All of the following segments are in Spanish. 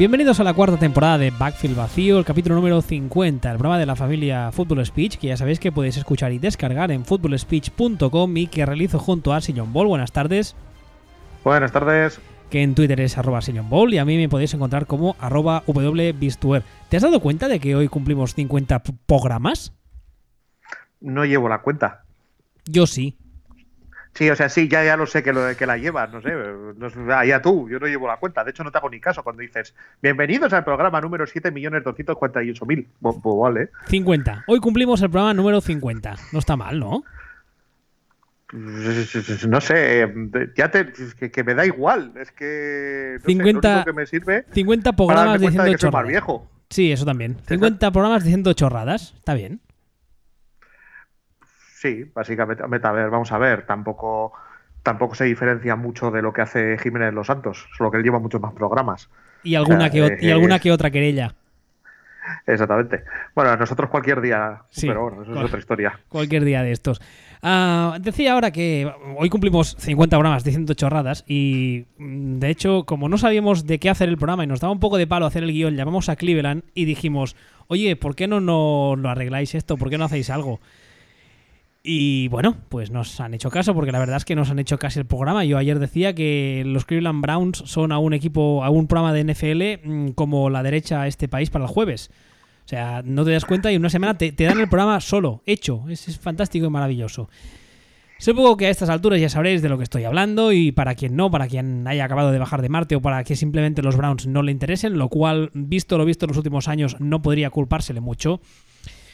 Bienvenidos a la cuarta temporada de Backfield Vacío, el capítulo número 50, el programa de la familia Football Speech, que ya sabéis que podéis escuchar y descargar en footballspeech.com y que realizo junto a Sillon Ball. Buenas tardes. Buenas tardes. Que en Twitter es arroba Ball y a mí me podéis encontrar como arroba wbistuer. ¿Te has dado cuenta de que hoy cumplimos 50 programas? No llevo la cuenta. Yo sí. Sí, o sea, sí, ya, ya lo sé que, lo, que la llevas, no sé, no, allá tú, yo no llevo la cuenta, de hecho no te hago ni caso cuando dices, bienvenidos al programa número 7.248.000, pues, pues vale. 50, hoy cumplimos el programa número 50, no está mal, ¿no? No sé, ya te, que, me da igual, es que no 50, sé, que me sirve 50 programas diciendo chorradas. viejo. Sí, eso también. 50 programas diciendo chorradas, está bien. Sí, básicamente. A ver, vamos a ver, tampoco, tampoco se diferencia mucho de lo que hace Jiménez Los Santos, solo que él lleva muchos más programas. Y alguna, que, y alguna que otra querella. Exactamente. Bueno, nosotros cualquier día, pero bueno, eso es otra historia. Cualquier día de estos. Ah, decía ahora que hoy cumplimos 50 programas diciendo chorradas y mm, de hecho, como no sabíamos de qué hacer el programa y nos daba un poco de palo hacer el guion, llamamos a Cleveland y dijimos, oye, ¿por qué no, no, no arregláis esto? ¿Por qué no hacéis algo? Y bueno, pues nos han hecho caso porque la verdad es que nos han hecho casi el programa. Yo ayer decía que los Cleveland Browns son a un equipo, a un programa de NFL mm, como la derecha a este país para el jueves. O sea, no te das cuenta y en una semana te, dan el programa solo, hecho. Es, fantástico y maravilloso. Supongo que a estas alturas ya sabréis de lo que estoy hablando y para quien no, para quien haya acabado de bajar de Marte o para que simplemente los Browns no le interesen, lo cual, visto lo visto en los últimos años, no podría culpársele mucho.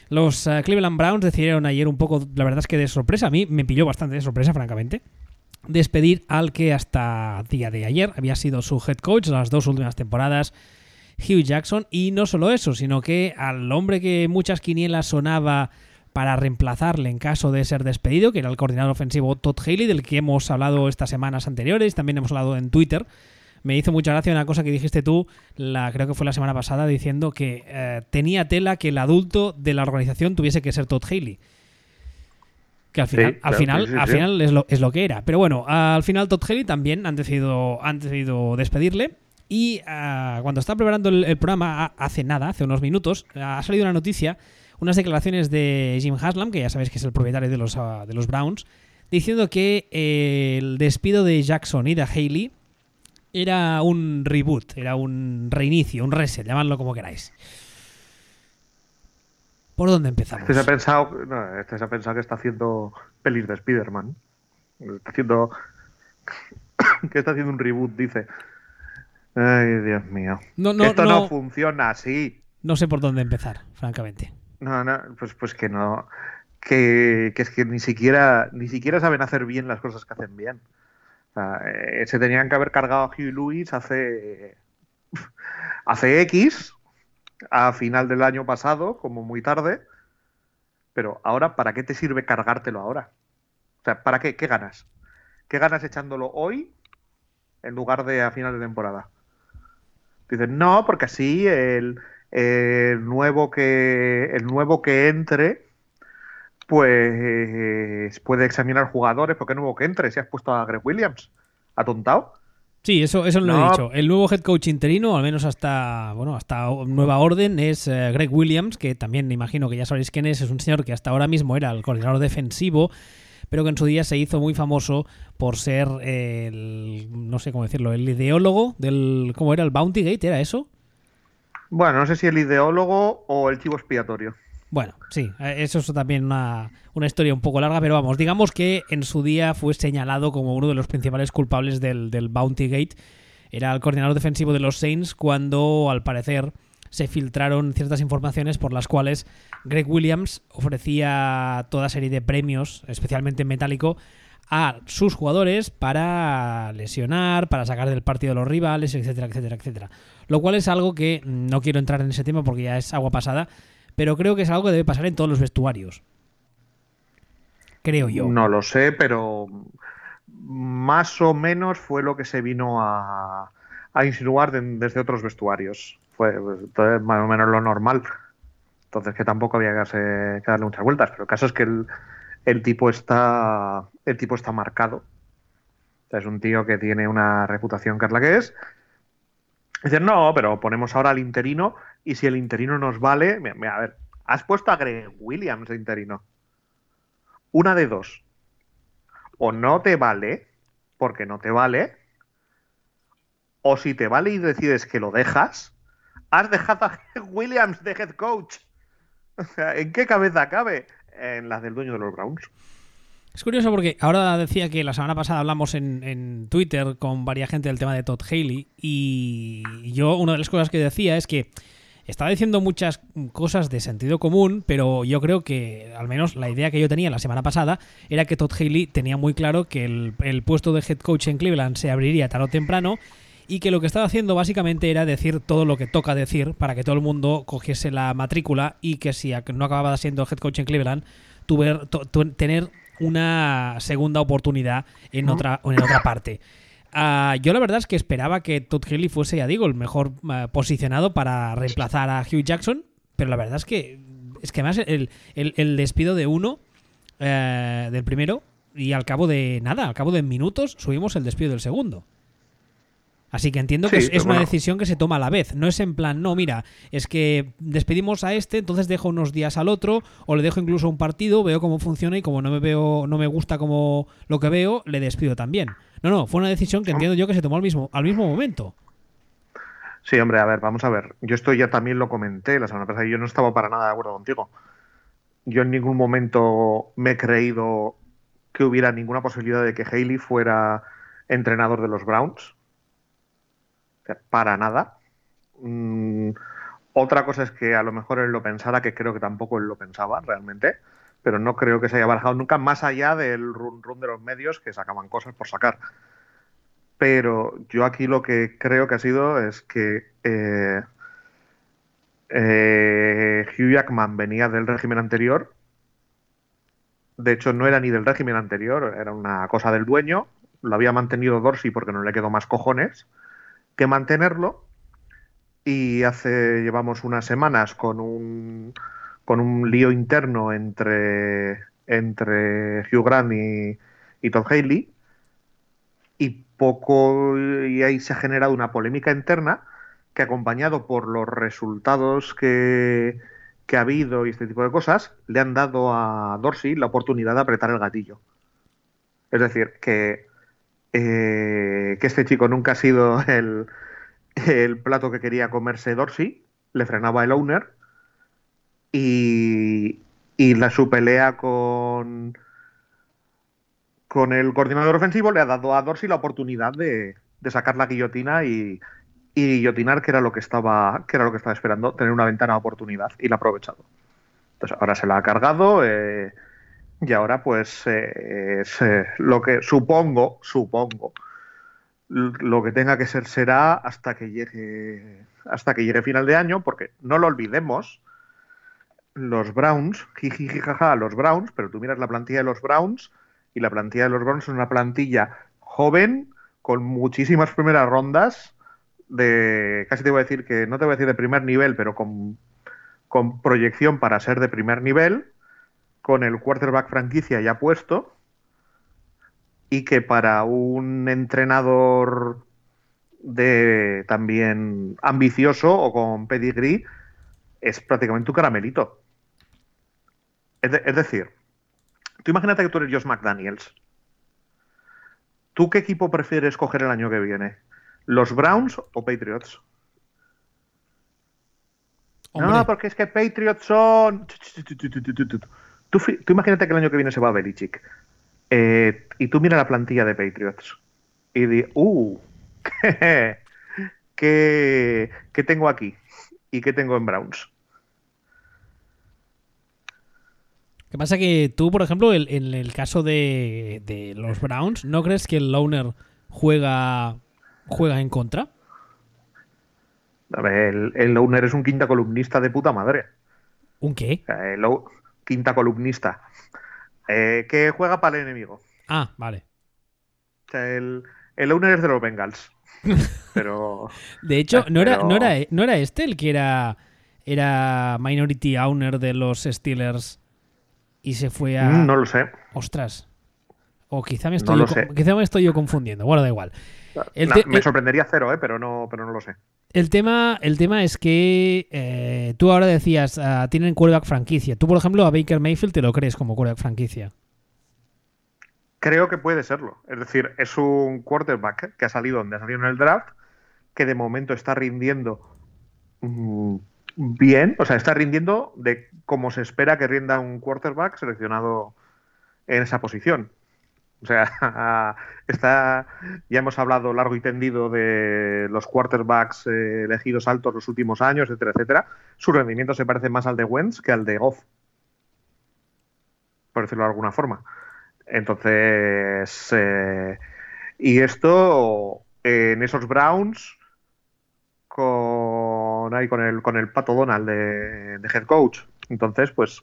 Los eh, Cleveland Browns decidieron ayer un poco, la verdad es que de sorpresa, a mí me pilló bastante de sorpresa, francamente, despedir al que hasta día de ayer había sido su head coach las dos últimas temporadas, Hugh Jackson, y no solo eso, sino que al hombre que muchas quinielas sonaba para reemplazarle en caso de ser despedido, que era el coordinador ofensivo Todd Haley, del que hemos hablado estas semanas anteriores, también hemos hablado en Twitter, me hizo mucha gracia una cosa que dijiste tú, la, creo que fue la semana pasada, diciendo que eh, tenía tela que el adulto de la organización tuviese que ser Todd Haley. Que al final, al final, al final es, lo, es lo que era. Pero bueno, al final Todd Haley también han decidido, han decidido despedirle. Y ah, cuando estaba preparando el, programa hace nada, hace unos minutos, ha salido una noticia, unas declaraciones de Jim Haslam, que ya sabéis que es el propietario de los, ah, de los Browns, diciendo que eh, el despido de Jackson y de Haley era un reboot, era un reinicio, un reset, llamadlo como queráis. ¿Por dónde empezamos? Este se ha pensado, no, este se ha pensado que está haciendo pelis de Spider-Man. Está haciendo. que está haciendo un reboot, dice. Ay, Dios mío. Esto no, funciona así. No sé por dónde empezar, francamente. No, no, pues, pues que no. Que, que, es que ni siquiera, ni siquiera saben hacer bien las cosas que hacen bien. Eh, se tenían que haber cargado a Hugh Lewis hace, hace X, a final del año pasado, como muy tarde. Pero ahora, ¿para qué te sirve cargártelo ahora? O sea, ¿para qué? ¿Qué ganas? ¿Qué ganas echándolo hoy en lugar de a final de temporada? Dicen, no, porque así el, el nuevo que el nuevo que entre pues puede examinar jugadores, porque nuevo que entre, si has puesto a Greg Williams, atontado. Sí, eso, eso lo he dicho. El nuevo head coach interino, al menos hasta bueno, hasta nueva orden, es eh, Greg Williams, que también me imagino que ya sabéis quién es, es un señor que hasta ahora mismo era el coordinador defensivo, pero que en su día se hizo muy famoso por ser el, no sé cómo decirlo, el ideólogo del, ¿cómo era? ¿El Bounty Gate? ¿Era eso? Bueno, no sé si el ideólogo o el chivo expiatorio. Bueno, sí, eh, eso es también una, historia un poco larga, pero vamos, digamos que en su día fue señalado como uno de los principales culpables del, Bounty Gate. Era el coordinador defensivo de los Saints cuando, al parecer, se filtraron ciertas informaciones por las cuales Greg Williams ofrecía toda serie de premios, especialmente en metálico, a sus jugadores para lesionar, para sacar del partido de los rivales, etcétera, etcétera, etcétera. Lo cual es algo que no quiero entrar en ese tema porque ya es agua pasada, pero creo que es algo que debe pasar en todos los vestuarios. Creo yo. No lo sé, pero más o menos fue lo que se vino a, insinuar desde otros vestuarios. Fue más o menos lo normal. Entonces que tampoco había que, darle muchas vueltas. Pero el caso es que el, tipo está. El tipo está marcado. es un tío que tiene una reputación que es la que es. Dicen, no, pero ponemos ahora al interino y si el interino nos vale, mira, a ver, has puesto a Greg Williams de interino. Una de dos. O no te vale, porque no te vale, o si te vale y decides que lo dejas, has dejado a Greg Williams de head coach. O sea, ¿en qué cabeza cabe? En la del dueño de los Browns. Es curioso porque ahora decía que la semana pasada hablamos en, en Twitter con varias gente del tema de Todd Haley y yo una de las cosas que decía es que estaba diciendo muchas cosas de sentido común, pero yo creo que al menos la idea que yo tenía la semana pasada era que Todd Haley tenía muy claro que el, el puesto de head coach en Cleveland se abriría tarde o temprano y que lo que estaba haciendo básicamente era decir todo lo que toca decir para que todo el mundo cogiese la matrícula y que si no acababa siendo head coach en Cleveland, tuver, to, to, tener una segunda oportunidad en otra, en otra parte. Uh, yo la verdad es que esperaba que Todd Haley fuese, ya digo, el mejor uh, posicionado para reemplazar a Hugh Jackson, pero la verdad es que es que además el, el, el despido de uno, uh, del primero, y al cabo de nada, al cabo de minutos, subimos el despido del segundo. Así que entiendo que es, una decisión que se toma a la vez. No es en plan, no, mira, es que despedimos a este, entonces dejo unos días al otro, o le dejo incluso un partido, veo cómo funciona y como no me veo, no me gusta como lo que veo, le despido también. No, no, fue una decisión que entiendo yo que se tomó al mismo, al mismo momento. Sí, hombre, a ver, vamos a ver. Yo esto ya también lo comenté la semana pasada y yo no estaba para nada de acuerdo contigo. Yo en ningún momento me he creído que hubiera ninguna posibilidad de que Haley fuera entrenador de los Browns para nada. Mm, otra cosa es que a lo mejor él lo pensara, que creo que tampoco él lo pensaba realmente, pero no creo que se haya barajado nunca más allá del run run de los medios que sacaban cosas por sacar. Pero yo aquí lo que creo que ha sido es que eh, eh, Hugh Jackman venía del régimen anterior. De hecho, no era ni del régimen anterior, era una cosa del dueño. Lo había mantenido Dorsey porque no le quedó más cojones que mantenerlo y hace llevamos unas semanas con un con un lío interno entre entre Hugh Grant y, y Todd Haley y poco y ahí se ha generado una polémica interna que acompañado por los resultados que, que ha habido y este tipo de cosas le han dado a Dorsey la oportunidad de apretar el gatillo. Es decir que eh, que este chico nunca ha sido el, el, plato que quería comerse Dorsey, le frenaba el owner y, y la, su pelea con, con el coordinador ofensivo le ha dado a Dorsey la oportunidad de, de sacar la guillotina y, y, guillotinar, que era lo que estaba, que era lo que estaba esperando, tener una ventana de oportunidad y la ha aprovechado. Entonces ahora se la ha cargado. Eh, y ahora, pues, eh, lo que supongo, supongo, lo que tenga que ser será hasta que llegue hasta que llegue final de año, porque no lo olvidemos, los Browns, jijijijaja, los Browns, pero tú miras la plantilla de los Browns y la plantilla de los Browns es una plantilla joven con muchísimas primeras rondas de, casi te voy a decir que no te voy a decir de primer nivel, pero con, con proyección para ser de primer nivel con el quarterback franquicia ya puesto y que para un entrenador de también ambicioso o con pedigree es prácticamente un caramelito. Es, de, es, decir, tú imagínate que tú eres Josh McDaniels. ¿Tú qué equipo prefieres coger el año que viene? ¿Los Browns o Patriots? Hombre. No, porque es que Patriots son... Tú, tú, imagínate que el año que viene se va a Belichick. Eh, y tú mira la plantilla de Patriots. Y di, uh, ¿qué, qué, qué tengo aquí? ¿Y qué tengo en Browns? ¿Qué pasa? Que tú, por ejemplo, en el caso de, de, los Browns, ¿no crees que el Lowner juega, juega en contra? A ver, el, el es un quinta columnista de puta madre. ¿Un qué? El, quinta columnista, eh, que juega para el enemigo. Ah, vale. O sea, el, el owner es de los Bengals. Pero. de hecho, ¿no era, pero... no, era, ¿no era este el que era, era minority owner de los Steelers y se fue a. Mm, no lo sé. Ostras. O quizá me estoy, no yo, quizá me estoy yo confundiendo. Bueno, da igual. El me sorprendería cero, ¿eh? pero, no, pero no lo sé. El tema, el tema es que eh, tú ahora decías, uh, tienen quarterback franquicia. Tú, por ejemplo, a Baker Mayfield te lo crees como quarterback franquicia. Creo que puede serlo. Es decir, es un quarterback que ha salido donde ha salido en el draft, que de momento está rindiendo mmm, bien, o sea, está rindiendo de como se espera que rinda un quarterback seleccionado en esa posición. O sea, está, ya hemos hablado largo y tendido de los quarterbacks eh, elegidos altos los últimos años, etcétera, etcétera. Su rendimiento se parece más al de Wentz que al de Goff, por decirlo de alguna forma. Entonces, eh, y esto en esos Browns con, ahí, con, el, con el Pato Donald de, de head coach. Entonces, pues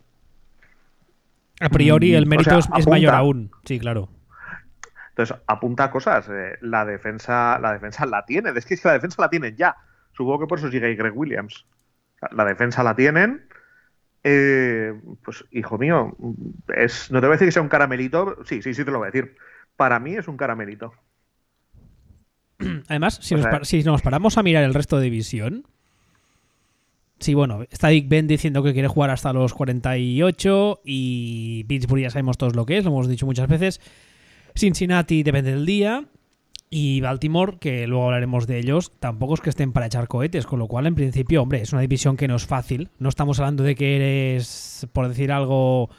a priori el mérito o sea, es, apunta. mayor aún. Sí, claro. Entonces, apunta cosas. Eh, la defensa la defensa la tienen. Es que, que la defensa la tienen ya. Supongo que por eso llega ahí Greg Williams. La defensa la tienen. Eh, pues, hijo mío, es, no te voy a decir que sea un caramelito. Sí, sí, sí te lo voy a decir. Para mí es un caramelito. Además, si O nos, sea- si nos paramos a mirar el resto de división. Sí, bueno, está Big Ben diciendo que quiere jugar hasta los 48 y Pittsburgh ya sabemos todos lo que es, lo hemos dicho muchas veces. Cincinnati depende del día y Baltimore, que luego hablaremos de ellos, tampoco es que estén para echar cohetes, con lo cual en principio, hombre, es una división que no es fácil. No estamos hablando de que eres, por decir algo,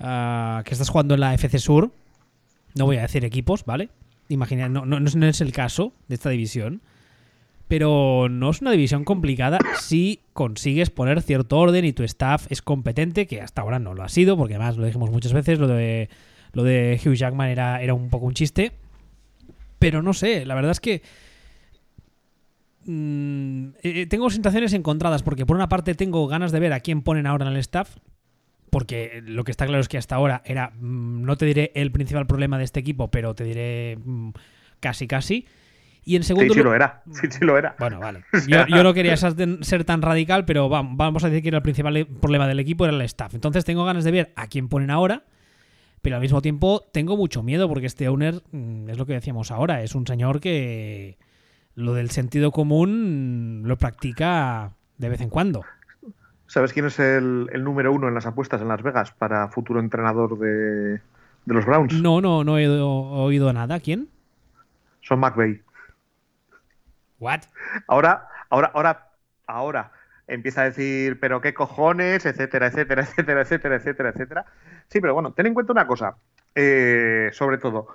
ah, que estás jugando en la FC Sur. No voy a decir equipos, ¿vale? Imagina, no, no, no es el caso de esta división. Pero no es una división complicada si consigues poner cierto orden y tu staff es competente, que hasta ahora no lo ha sido, porque además lo dijimos muchas veces, lo de, lo de Hugh Jackman era, era un poco un chiste. Pero no sé, la verdad es que mm, eh, tengo sensaciones encontradas, porque por una parte tengo ganas de ver a quién ponen ahora en el staff, porque lo que está claro es que hasta ahora era, mm, no te diré el principal problema de este equipo, pero te diré mm, casi casi. Y en Sí, segundo sí lu- lo era. Sí, sí lo era. bueno, vale. Yo, yo no quería ser, tan radical, pero va- vamos a decir que era el principal problema del equipo, era el staff. Entonces tengo ganas de ver a quién ponen ahora, pero al mismo tiempo tengo mucho miedo porque este owner, mm, es lo que decíamos ahora, es un señor que lo del sentido común lo practica de vez en cuando. ¿Sabes quién es el, el número uno en las apuestas en Las Vegas para futuro entrenador de, de los Browns? No, no, no he oído, nada. ¿Quién? Son McVay. What? Ahora, ahora, ahora, ahora empieza a decir, pero qué cojones, etcétera, etcétera, etcétera, etcétera, etcétera, etcétera. Sí, pero bueno, ten en cuenta una cosa, eh, sobre todo,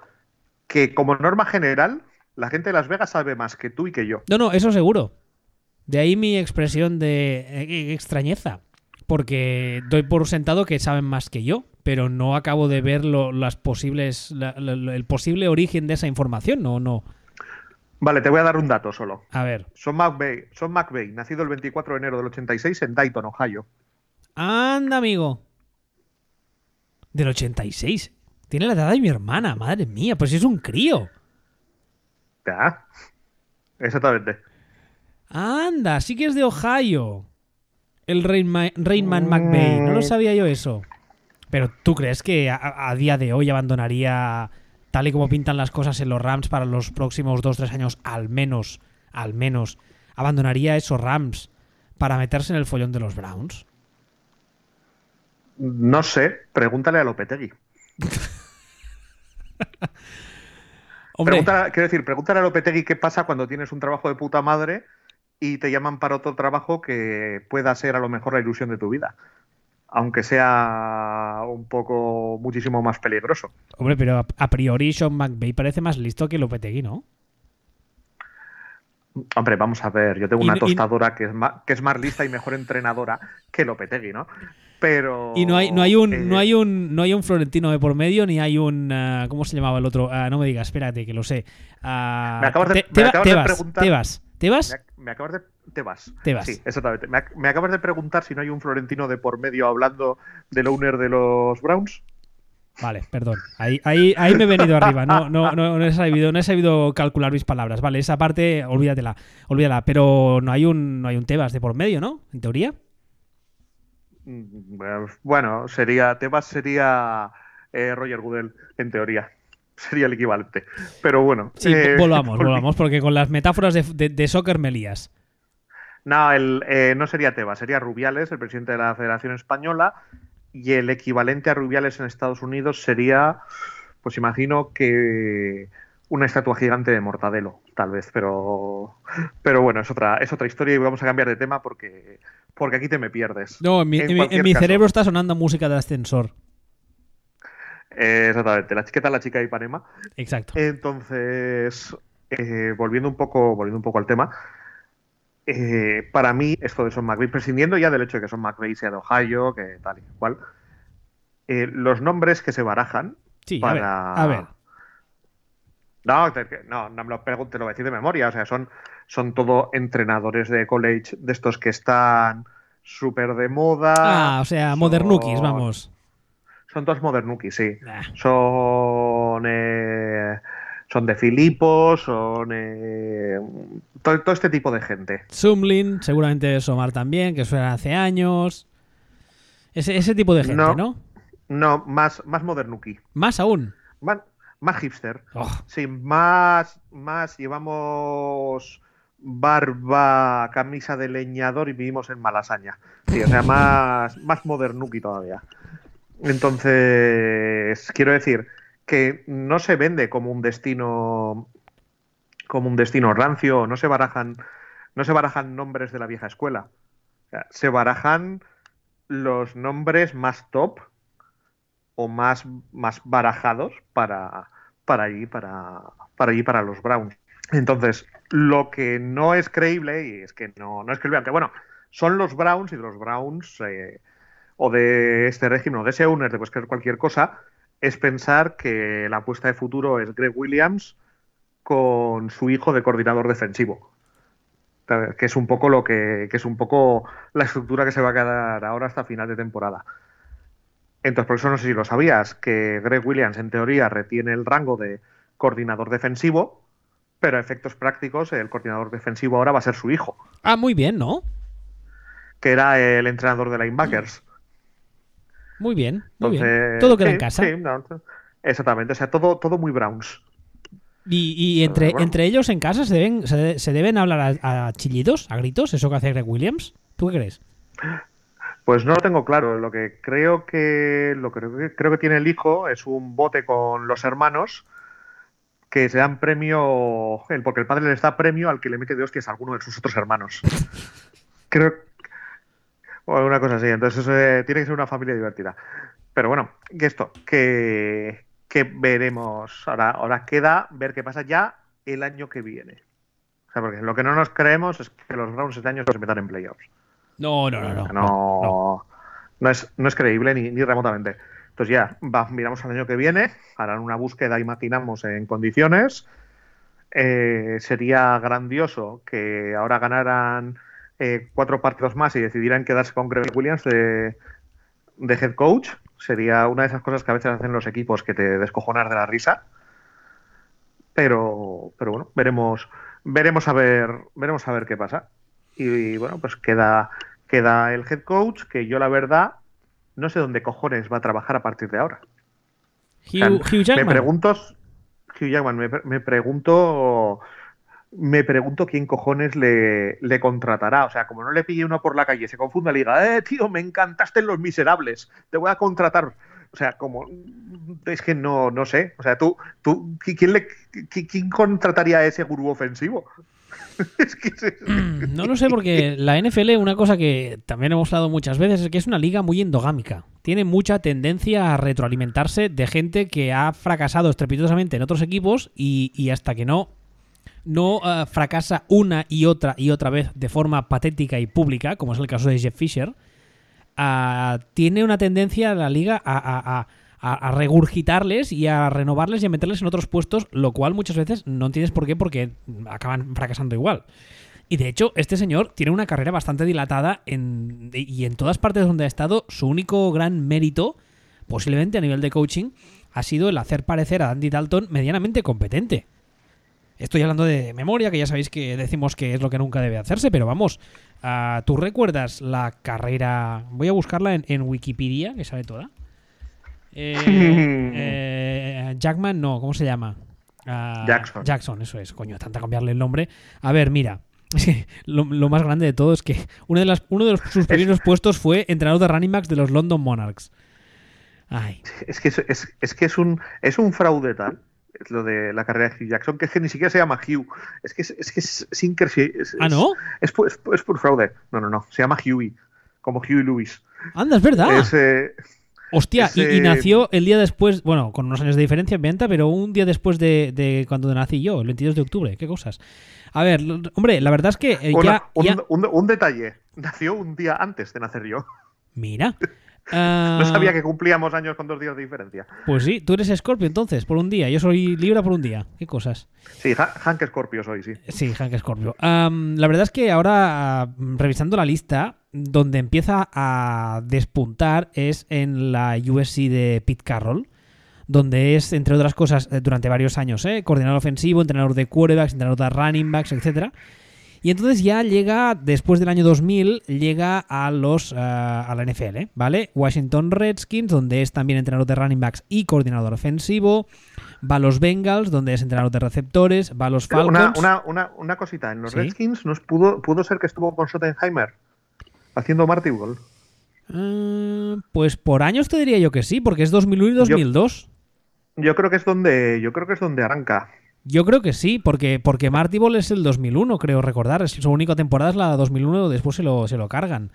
que como norma general, la gente de Las Vegas sabe más que tú y que yo. No, no, eso seguro. De ahí mi expresión de eh, extrañeza. Porque doy por sentado que saben más que yo, pero no acabo de ver lo- las posibles, la- la- el posible origen de esa información. No, no. Vale, te voy a dar un dato solo. A ver. Son McVay, Son McVay, nacido el 24 de enero del 86 en Dayton, Ohio. Anda, amigo. Del 86. Tiene la edad de mi hermana, madre mía, pues es un crío. Ya. Exactamente. Anda, sí que es de Ohio. El Rainma- Rainman McVeigh. No lo sabía yo eso. Pero ¿tú crees que a, a día de hoy abandonaría, tal y como pintan las cosas en los Rams para los próximos 2-3 años, al menos, al menos, abandonaría esos Rams para meterse en el follón de los Browns? No sé, pregúntale a Lopetegui. Pregúntale- quiero decir, pregúntale a Lopetegui qué pasa cuando tienes un trabajo de puta madre y te llaman para otro trabajo que pueda ser a lo mejor la ilusión de tu vida. Aunque sea un poco muchísimo más peligroso. hombre, pero a, priori Sean McVeigh parece más listo que Lopetegui, ¿no? Hombre, vamos a ver, yo tengo una y- tostadora que es, más, que es más lista y mejor entrenadora que Lopetegui, ¿no? Pero. Y no hay, no hay un, eh, no hay un, no hay un Florentino de por medio, ni hay un ah, ¿cómo se llamaba el otro? Ah, no me digas, espérate, que lo sé. Ah, Me acabas de- Te- me Teba- acabas de Tebas, preguntar- Tebas, Tebas. Me, me acabas de. Te vas. Tebas. Sí, exactamente. Me, ac- me acabas de preguntar si no hay un Florentino de por medio hablando del owner de los Browns. Vale, perdón. Ahí, ahí, ahí me he venido arriba. No, no, no, no he sabido, no he sabido calcular mis palabras. Vale, esa parte, olvídatela, olvídala. Pero no hay un, no hay un Tebas de por medio, ¿no? En teoría. Mm, Bueno, sería. Tebas sería eh, Roger Goodell, en teoría. Sería el equivalente. Pero bueno. Sí, eh, volvamos, volvamos, porque con las metáforas de, de, de soccer me lías. No, el, eh, no sería Tebas, sería Rubiales, el presidente de la Federación Española, y el equivalente a Rubiales en Estados Unidos sería, pues imagino que una estatua gigante de Mortadelo, tal vez, pero, pero bueno, es otra, es otra historia y vamos a cambiar de tema porque, porque aquí te me pierdes. No, en mi, en mi- en cerebro está sonando música de ascensor. Eh, exactamente, la chiqueta, la chica de Ipanema. Exacto. Entonces, eh, volviendo un poco, volviendo un poco al tema, eh, para mí esto de Son McVeigh, prescindiendo ya del hecho de que Son McVeigh sea de Ohio, que tal y cual, eh, los nombres que se barajan Sí, a ver. para... A ver. No, no, no me lo lo voy a decir de memoria. O sea, son, son todo entrenadores de college de estos que están súper de moda. Ah, o sea, son- modernukis, vamos. Son todos modernukis, sí. Son. eh, son de Filipos, son. eh, todo, todo este tipo de gente. Sumlin, seguramente Somar también, que suena hace años. Ese, ese tipo de gente, No. ¿no? No, más, más modernuki. Más aún. Más, más hipster. Oh, Sí, más, más llevamos barba, camisa de leñador y vivimos en Malasaña. Sí, o sea, más, más modernuki todavía. Entonces, quiero decir que no se vende como un destino como un destino rancio, no se barajan, no se barajan nombres de la vieja escuela. Se barajan los nombres más top o más, más barajados para, para allí, para, para allí, para los Browns. Entonces, lo que no es creíble, y es que no, no es creíble, aunque bueno, son los Browns y de los Browns, eh, o de este régimen, o de ese owner, de cualquier, cualquier cosa, es pensar que la apuesta de futuro es Greg Williams con su hijo de coordinador defensivo. Que es un poco lo que, que es un poco la estructura que se va a quedar ahora hasta final de temporada. Entonces, por eso no sé si lo sabías, que Greg Williams en teoría retiene el rango de coordinador defensivo, pero a efectos prácticos el coordinador defensivo ahora va a ser su hijo, Ah, muy bien, ¿no? que era el entrenador de linebackers. Muy bien, muy bien. Todo queda sí, en casa. sí, no, exactamente, o sea, todo, todo muy Browns. Y, y entre, Bueno. entre ellos en casa se deben, se, se deben hablar a, a chillidos, a gritos, eso que hace Greg Williams. ¿Tú qué crees? Pues no lo tengo claro. Lo que creo que lo que creo que tiene el hijo es un bote con los hermanos que se dan premio, el- porque el padre les da premio al que le mete de hostias a alguno de sus otros hermanos. Creo o una cosa así. Entonces eh, tiene que ser una familia divertida. Pero bueno, que esto, que, que veremos. Ahora, ahora queda ver qué pasa ya el año que viene. O sea, porque lo que no nos creemos es que los Browns este año se metan en playoffs. No, no, no, no. no, no. no es, no es creíble ni, ni remotamente. Entonces ya, va, miramos al año que viene, harán una búsqueda, imaginamos, en condiciones. Eh, sería grandioso que ahora ganaran eh, cuatro partidos más y decidieran quedarse con Greg Williams de, de head coach. Sería una de esas cosas que a veces hacen los equipos que te descojonar de la risa. Pero, pero bueno, veremos, veremos a ver, veremos a ver qué pasa. Y, bueno, pues queda, queda el head coach, que yo la verdad no sé dónde cojones va a trabajar a partir de ahora. Hugh, O sea, Hugh Me Jackman. pregunto, Hugh Jackman, me, me pregunto, me pregunto quién cojones le, contratará. O sea, como no le pille uno por la calle, se confunda y le diga, eh, tío, me encantaste en Los Miserables, te voy a contratar. O sea, como es que no, no sé. O sea, tú, tú, ¿quién contrataría a ese gurú ofensivo? es que Mm, No lo sé porque la NFL, una cosa que también hemos hablado muchas veces, es que es una liga muy endogámica. Tiene mucha tendencia a retroalimentarse de gente que ha fracasado estrepitosamente en otros equipos y hasta que no, no eh, fracasa una y otra y otra vez de forma patética y pública, como es el caso de Jeff Fisher, ah, tiene una tendencia la liga a, regurgitarles y a renovarles y a meterles en otros puestos, lo cual muchas veces no entiendes por qué, porque acaban fracasando igual. Y de hecho, este señor tiene una carrera bastante dilatada en, y en todas partes donde ha estado, su único gran mérito, posiblemente a nivel de coaching, ha sido el hacer parecer a Andy Dalton medianamente competente. Estoy hablando de memoria, que ya sabéis que decimos que es lo que nunca debe hacerse, pero vamos, ah, ¿tú recuerdas la carrera? Voy a buscarla en, en Wikipedia, que sabe toda. Eh, eh, Jackman, no, ¿cómo se llama? Ah, Jackson. Jackson, eso es, coño, tanta cambiarle el nombre. A ver, mira, lo, lo más grande de todo es que uno de, las, uno de los, sus primeros puestos fue entrenador de running backs de los London Monarchs. Ay. Es que es, es- es que es un, es un fraude tal. Es lo de la carrera de Hugh Jackson, que es que ni siquiera se llama Hugh. Es que es, es que es sin que es, Ah, ¿no? Es, pu- es, por fraude. No, no, no. Se llama Huey. Como Huey Lewis. Anda, es verdad. Eh, Hostia, y, nació el día después, bueno, con unos años de diferencia en venta, pero un día después de, de cuando nací yo, el 22 de octubre. Qué cosas. A ver, hombre, la verdad es que eh, una- ya, un, ya- un- un detalle. Nació un día antes de nacer yo. Mira. No Ah, sabía que cumplíamos años con dos días de diferencia. Pues sí, tú eres Scorpio entonces, por un día. Yo soy Libra por un día. Qué cosas. Sí, Ha- Hank Scorpio soy, sí. Sí, Hank Scorpio. Am, la verdad es que ahora, ah, revisando la lista, donde empieza a despuntar es en la USC de Pete Carroll, donde es, entre otras cosas, eh, durante varios años, ¿eh? coordinador ofensivo, entrenador de quarterbacks, entrenador de running backs, etcétera. Y entonces ya llega, después del año 2000, llega a los ah, a la NFL. ¿vale? Washington Redskins, donde es también entrenador de running backs y coordinador ofensivo. Va a los Bengals, donde es entrenador de receptores. Va a los Falcons. Una, una, una, una cosita. En los Sí. Redskins nos pudo, pudo ser que estuvo con Schottenheimer haciendo Marty Ball. Eh, pues por años te diría yo que sí, porque es 2001 y 2002. Yo creo que es donde, yo creo que es donde arranca. Yo creo que sí, porque, porque Marty Ball es el 2001, creo recordar. Es su única temporada es la 2001, después se lo, se lo cargan.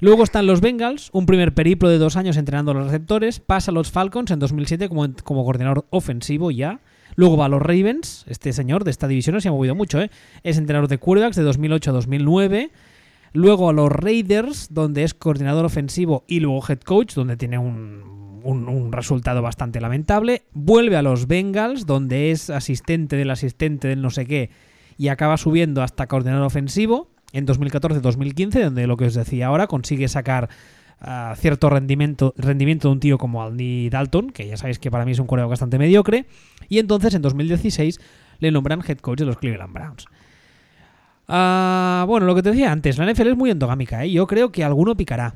Luego están los Bengals, un primer periplo de dos años entrenando a los receptores. Pasa a los Falcons en 2007 como, como coordinador ofensivo ya. Luego va a los Ravens, este señor de esta división no se ha movido mucho, ¿eh? Es entrenador de quarterbacks de 2008 a 2009. Luego a los Raiders, donde es coordinador ofensivo y luego head coach, donde tiene un, un- resultado bastante lamentable. Vuelve a los Bengals, donde es asistente del asistente del no sé qué y acaba subiendo hasta coordinador ofensivo en 2014-2015, donde lo que os decía ahora consigue sacar ah, cierto rendimiento, rendimiento de un tío como Andy Dalton, que ya sabéis que para mí es un coreo bastante mediocre. Y entonces en 2016 le nombran head coach de los Cleveland Browns. Ah, bueno, lo que te decía antes, la NFL es muy endogámica, ¿eh? Yo creo que alguno picará.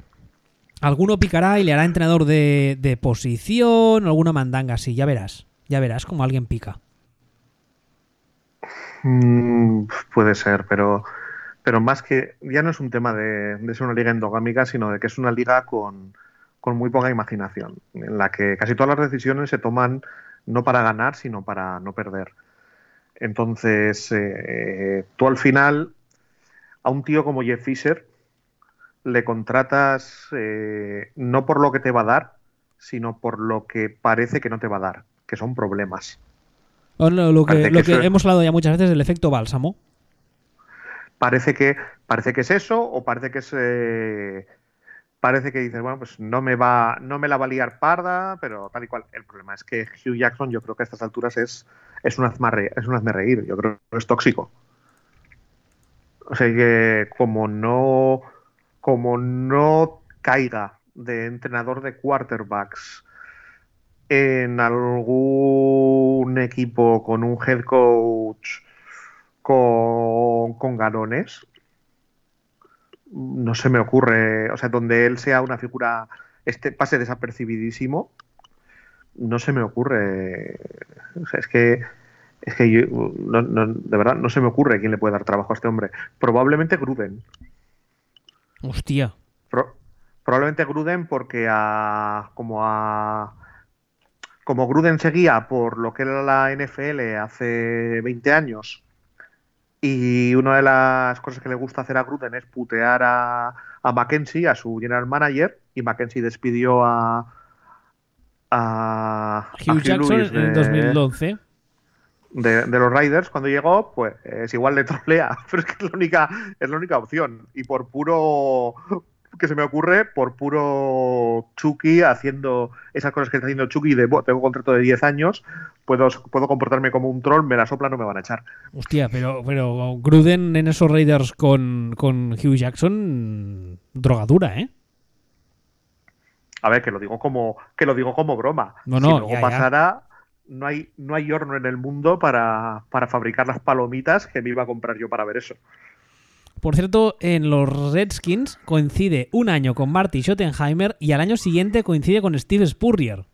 Alguno picará y le hará entrenador de, de posición alguna mandanga así, ya verás. Ya verás como alguien pica. Mm, puede ser, pero, pero más que ya no es un tema de, de ser una liga endogámica, sino de que es una liga con, con muy poca imaginación, en la que casi todas las decisiones se toman no para ganar, sino para no perder. Entonces, eh, tú al final, a un tío como Jeff Fisher, le contratas eh, no por lo que te va a dar, sino por lo que parece que no te va a dar, que son problemas. Lo, que, lo que hemos hablado ya muchas veces del efecto bálsamo. parece que parece que es eso o parece que es eh, parece que dices bueno pues no me va no me la va a liar parda pero tal y cual el problema es que Hugh Jackson yo creo que a estas alturas es es un hazme es un hazme reír yo creo que es tóxico o sea que como no como no caiga de entrenador de quarterbacks en algún equipo con un head coach con, con galones. No se me ocurre, o sea, donde él sea una figura, este pase desapercibidísimo, no se me ocurre. Es que, es que no- de verdad, no se me ocurre quién le puede dar trabajo a este hombre. Probablemente Gruden. Hostia. Pro- probablemente Gruden porque a como a como Gruden seguía por lo que era la NFL hace 20 años y una de las cosas que le gusta hacer a Gruden es putear a, a Mackenzie, a su general manager, y Mackenzie despidió a a, a Hugh Jackson Lewis en de- 2011. De, de los Riders cuando llegó, pues es igual le trolea, pero es que es la única, es la única opción. Y por puro que se me ocurre, por puro Chucky haciendo esas cosas que está haciendo Chucky de "Buah, tengo un contrato de 10 años, puedo, puedo comportarme como un troll, me la sopla, no me van a echar. Hostia, pero, pero Gruden en esos Raiders con, con Hugh Jackson, drogadura, ¿eh? A ver, que lo digo como, que lo digo como broma. No, si no, luego ya, ya. No hay, no hay horno en el mundo para, para fabricar las palomitas que me iba a comprar yo para ver eso. Por cierto, en los Redskins coincide un año con Marty Schottenheimer y al año siguiente coincide con Steve Spurrier,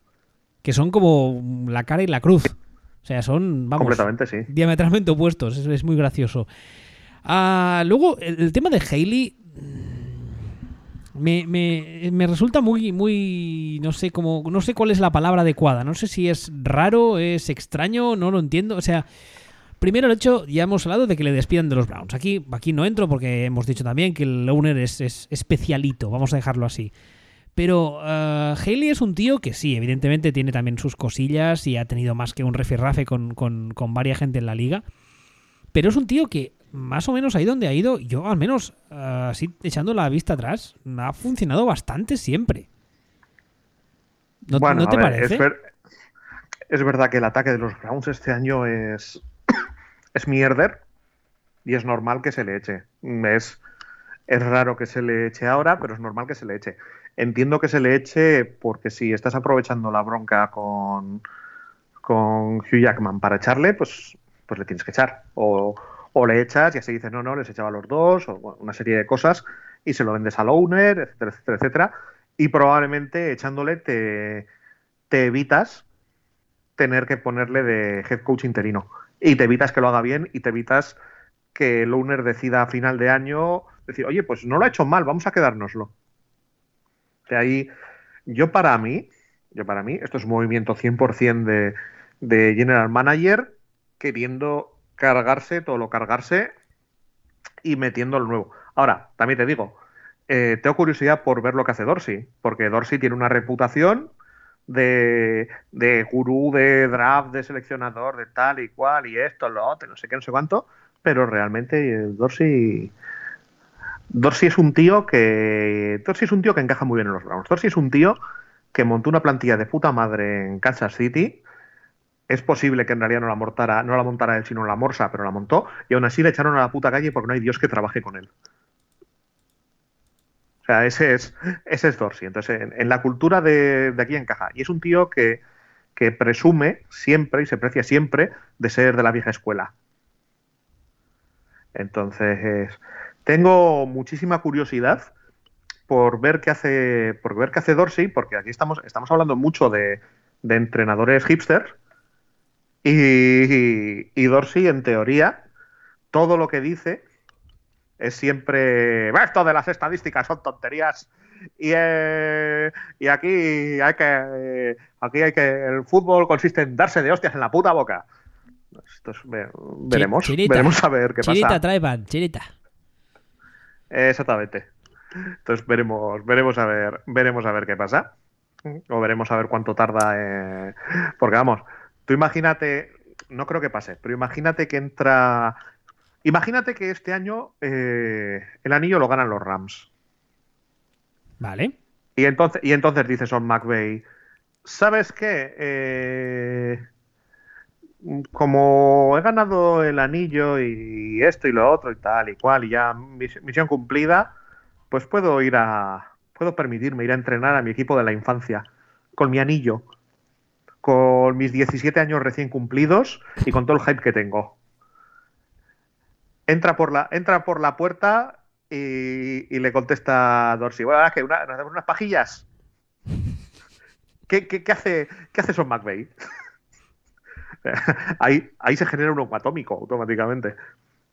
que son como la cara y la cruz. O sea, son, vamos, Completamente, sí. diametralmente opuestos. Es, es muy gracioso. Ah, luego, el, tema de Haley me, me, me, resulta muy, muy, no sé cómo, no sé cuál es la palabra adecuada. No sé si es raro, es extraño, no lo entiendo. O sea, primero el hecho, ya hemos hablado de que le despidan de los Browns. Aquí, aquí no entro porque hemos dicho también que el owner es, es especialito, vamos a dejarlo así. Pero uh, Haley es un tío que sí, evidentemente tiene también sus cosillas y ha tenido más que un refirrafe con, con, con varias gente en la liga. Pero es un tío que más o menos ahí donde ha ido, yo al menos, uh, así echando la vista atrás, ha funcionado bastante siempre. ¿No, bueno, ¿no te ver, parece? Es, ver, es, verdad que el ataque de los Browns este año es, es mierder y es normal que se le eche. Es, es raro que se le eche ahora, pero es normal que se le eche. Entiendo que se le eche porque si estás aprovechando la bronca con, con Hugh Jackman para echarle, pues pues le tienes que echar. O, le echas y así dices, no, no, les echaba los dos, o una serie de cosas, y se lo vendes al owner, etcétera, etcétera, etcétera. Y probablemente echándole te, te evitas tener que ponerle de head coach interino. Y te evitas que lo haga bien y te evitas que el owner decida a final de año decir, oye, pues no lo ha hecho mal, vamos a quedárnoslo. De ahí, yo para mí, yo para mí, esto es un movimiento 100% de, de general manager queriendo cargarse todo lo cargarse y metiendo lo nuevo. Ahora, también te digo, eh, tengo curiosidad por ver lo que hace Dorsey, porque Dorsey tiene una reputación de, de gurú, de draft, de seleccionador, de tal y cual, y esto, lo otro, no sé qué, no sé cuánto, pero realmente eh, Dorsey... Dorsey es un tío que. Dorsey es un tío que encaja muy bien en los Browns. Dorsey es un tío que montó una plantilla de puta madre en Kansas City es posible que en realidad no la montara, no la montara él, sino la morsa, pero la montó, y aún así le echaron a la puta calle porque no hay Dios que trabaje con él. O sea, ese es, ese es Dorsey. Entonces, en, la cultura de, de, aquí encaja. Y es un tío que, que presume siempre y se precia siempre de ser de la vieja escuela. Entonces, tengo muchísima curiosidad por ver qué hace, por ver qué hace Dorsey, porque aquí estamos, estamos hablando mucho de, de entrenadores hipsters y, y, Dorsey, en teoría, todo lo que dice es siempre. Esto de las estadísticas son tonterías. Y, eh, y aquí hay que. aquí hay que. El fútbol consiste en darse de hostias en la puta boca. Esto es, veremos. Veremos a ver qué chirita, pasa. Trae pan, chirita. Exactamente. Entonces veremos, veremos a ver, veremos a ver qué pasa. O veremos a ver cuánto tarda. Eh... Porque vamos, Tú imagínate, no creo que pase, pero imagínate que entra. Imagínate que este año eh, el anillo lo ganan los Rams. Vale. Y entonces, y entonces dice Son McVeigh, ¿sabes qué? Eh, como he ganado el anillo y esto y lo otro y tal y cual, y ya misión cumplida, pues puedo ir a. Puedo permitirme ir a entrenar a mi equipo de la infancia con mi anillo con mis 17 años recién cumplidos y con todo el hype que tengo. Entra por la, entra por la puerta y, le contesta Dorsey, bueno, que nos hacemos unas pajillas. ¿Qué, hace, qué hace Son McVeigh? ahí, ahí se genera un humo atómico automáticamente.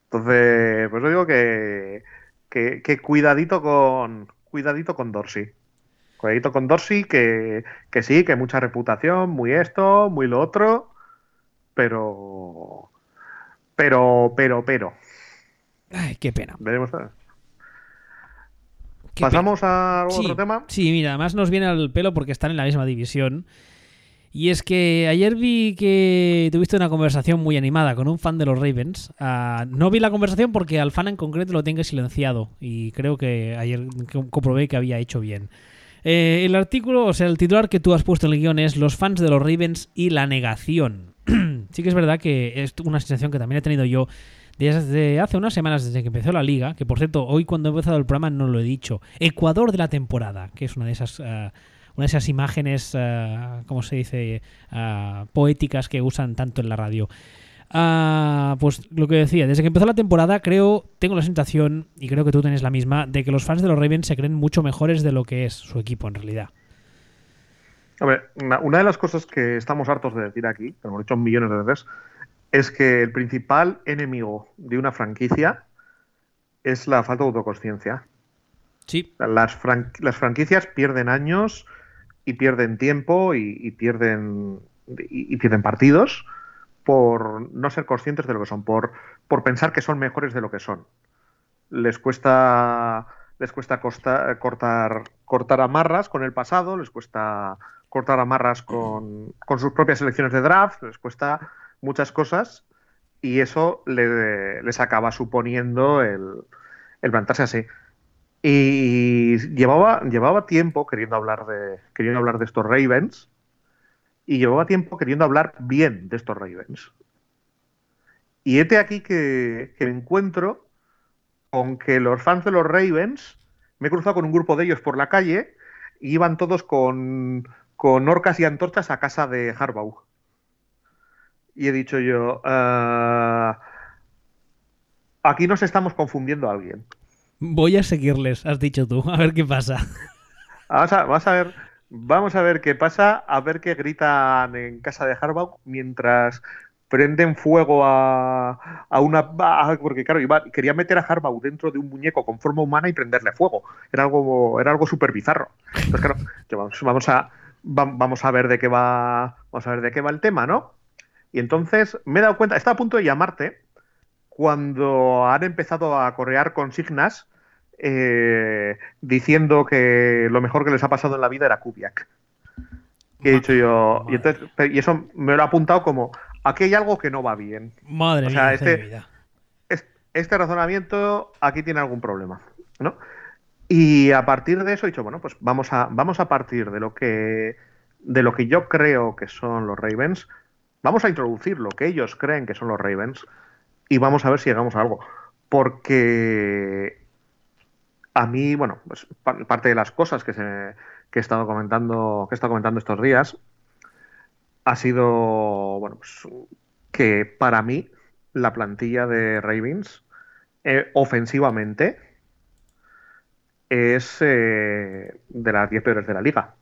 Entonces, pues yo digo que, que, que cuidadito con cuidadito con Dorsey. Cuidadito con Dorsey, que, que sí, que mucha reputación, muy esto, muy lo otro, pero. Pero, pero, pero. Ay, qué pena. Veremos a ver. ¿Pasamos a otro tema? Sí, mira, además nos viene al pelo porque están en la misma división. Y es que ayer vi que tuviste una conversación muy animada con un fan de los Ravens. Uh, no vi la conversación porque al fan en concreto lo tengo silenciado y creo que ayer comprobé que había hecho bien. Eh, el artículo, o sea, el titular que tú has puesto en el guion es Los fans de los Ravens y la negación. sí que es verdad que es una sensación que también he tenido yo desde hace unas semanas, desde que empezó la liga, que por cierto, hoy cuando he empezado el programa no lo he dicho, Ecuador de la temporada, que es una de esas... Uh, una de esas imágenes, uh, ¿cómo se dice?, uh, poéticas que usan tanto en la radio. Ah, pues lo que decía, desde que empezó la temporada creo, tengo la sensación, y creo que tú tienes la misma, de que los fans de los Ravens se creen mucho mejores de lo que es su equipo en realidad. A ver, una de las cosas que estamos hartos de decir aquí, lo hemos dicho millones de veces, es que el principal enemigo de una franquicia es la falta de autoconsciencia. Sí. Las, las franquicias pierden años y pierden tiempo y, pierden y, pierden partidos por no ser conscientes de lo que son, por, por pensar que son mejores de lo que son. Les cuesta les cuesta cortar, cortar amarras con el pasado, les cuesta cortar amarras con, con sus propias selecciones de draft, les cuesta muchas cosas y eso les acaba suponiendo el, el plantarse así. Y llevaba, llevaba tiempo queriendo hablar, de, queriendo hablar de estos Ravens y llevaba tiempo queriendo hablar bien de estos Ravens. Y este aquí que, me encuentro con que los fans de los Ravens, me he cruzado con un grupo de ellos por la calle y iban todos con, con orcas y antorchas a casa de Harbaugh. Y he dicho yo, ah, aquí nos estamos confundiendo a alguien. Voy a seguirles, has dicho tú, a ver qué pasa. Vamos a, vamos a ver, vamos a ver qué pasa, a ver qué gritan en casa de Harbaugh mientras prenden fuego a, una... porque claro, iba, quería meter a Harbaugh dentro de un muñeco con forma humana y prenderle fuego. Era algo, era algo súper bizarro. Entonces, claro, vamos, a, vamos a ver de qué va vamos a ver de qué va el tema, ¿no? Y entonces me he dado cuenta, estaba a punto de llamarte cuando han empezado a correar consignas eh, diciendo que lo mejor que les ha pasado en la vida era Kubiak. Y he dicho yo, y, entonces, y eso me lo ha apuntado como aquí hay algo que no va bien. Madre mía, este, este razonamiento aquí tiene algún problema, ¿no? Y a partir de eso he dicho, bueno, pues vamos a, vamos a partir de lo que de lo que yo creo que son los Ravens, vamos a introducir lo que ellos creen que son los Ravens y vamos a ver si llegamos a algo. Porque a mí, bueno, pues parte de las cosas que, se, que he estado comentando, que he estado comentando estos días, ha sido, bueno, pues, que para mí la plantilla de Ravens eh, ofensivamente es eh, de las 10 peores de la liga.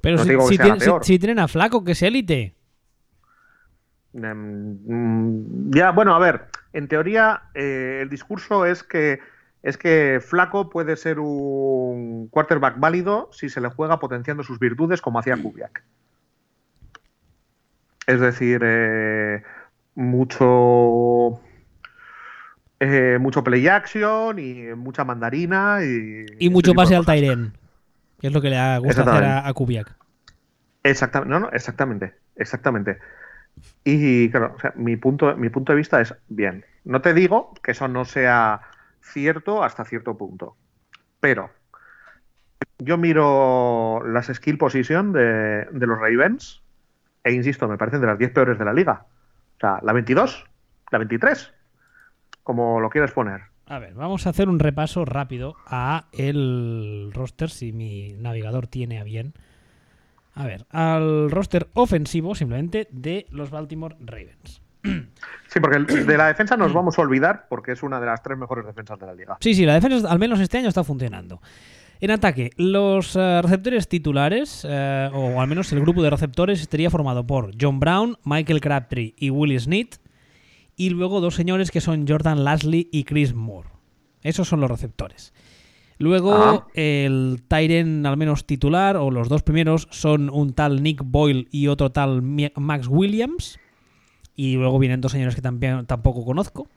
Pero si, tienen a Flaco, que es élite. Em, ya, bueno, a ver, en teoría eh, el discurso es que es que Flaco puede ser un quarterback válido si se le juega potenciando sus virtudes como hacía Kubiak. Es decir, eh, mucho eh, mucho play action y mucha mandarina y, y mucho pase al Tyren, que es lo que le gusta hacer a, Kubiak. Exactamente, no, no, exactamente, exactamente. Y claro, mi punto, mi punto de vista es bien. No te digo que eso no sea cierto hasta cierto punto, pero yo miro las skill position de, los Ravens e insisto, me parecen de las 10 peores de la liga. O sea, la 22, la 23, como lo quieras poner. A ver, vamos a hacer un repaso rápido a el roster, si mi navegador tiene a bien. A ver, al roster ofensivo simplemente de los Baltimore Ravens. Sí, porque de la defensa nos vamos a olvidar porque es una de las tres mejores defensas de la liga. Sí, sí, la defensa al menos este año está funcionando. En ataque, los eh, receptores titulares, eh, o al menos el grupo de receptores, estaría formado por John Brown, Michael Crabtree y Willie Smith, y luego dos señores que son Jordan Lasley y Chris Moore. Esos son los receptores. Luego, ah. el Tyren, al menos titular, o los dos primeros, son un tal Nick Boyle y otro tal Max Williams. Y luego vienen dos señores que también, tampoco conozco.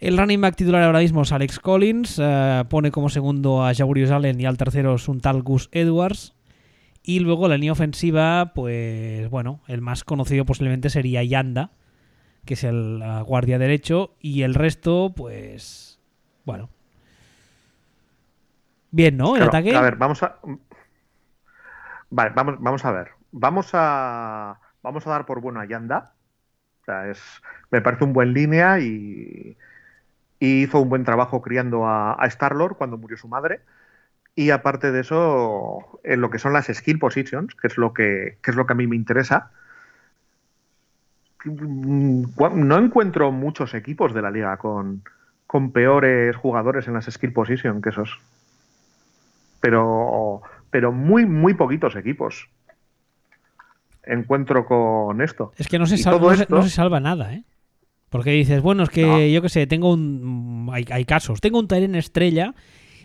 El running back titular ahora mismo es Alex Collins, eh, pone como segundo a Jaburius Allen y al tercero es un tal Gus Edwards. Y luego la línea ofensiva, pues bueno, el más conocido posiblemente sería Yanda, que es el guardia derecho, y el resto, pues bueno. Bien, ¿no? El ataque. A ver, vamos a. Vale, vamos, vamos a ver. Vamos a. Vamos a dar por bueno a Yanda. O sea, es, me parece un buen línea y, hizo un buen trabajo criando a, a Star-Lord cuando murió su madre. Y aparte de eso, en lo que son las skill positions, que es lo que, es lo que a mí me interesa, no encuentro muchos equipos de la liga con, con peores jugadores en las skill positions que esos. Pero, pero muy, muy poquitos equipos encuentro con esto. Es que no se, salva, no se salva nada, ¿eh? Porque dices, bueno, es que yo qué sé, tengo un. Hay, hay casos. Tengo un Tyren estrella.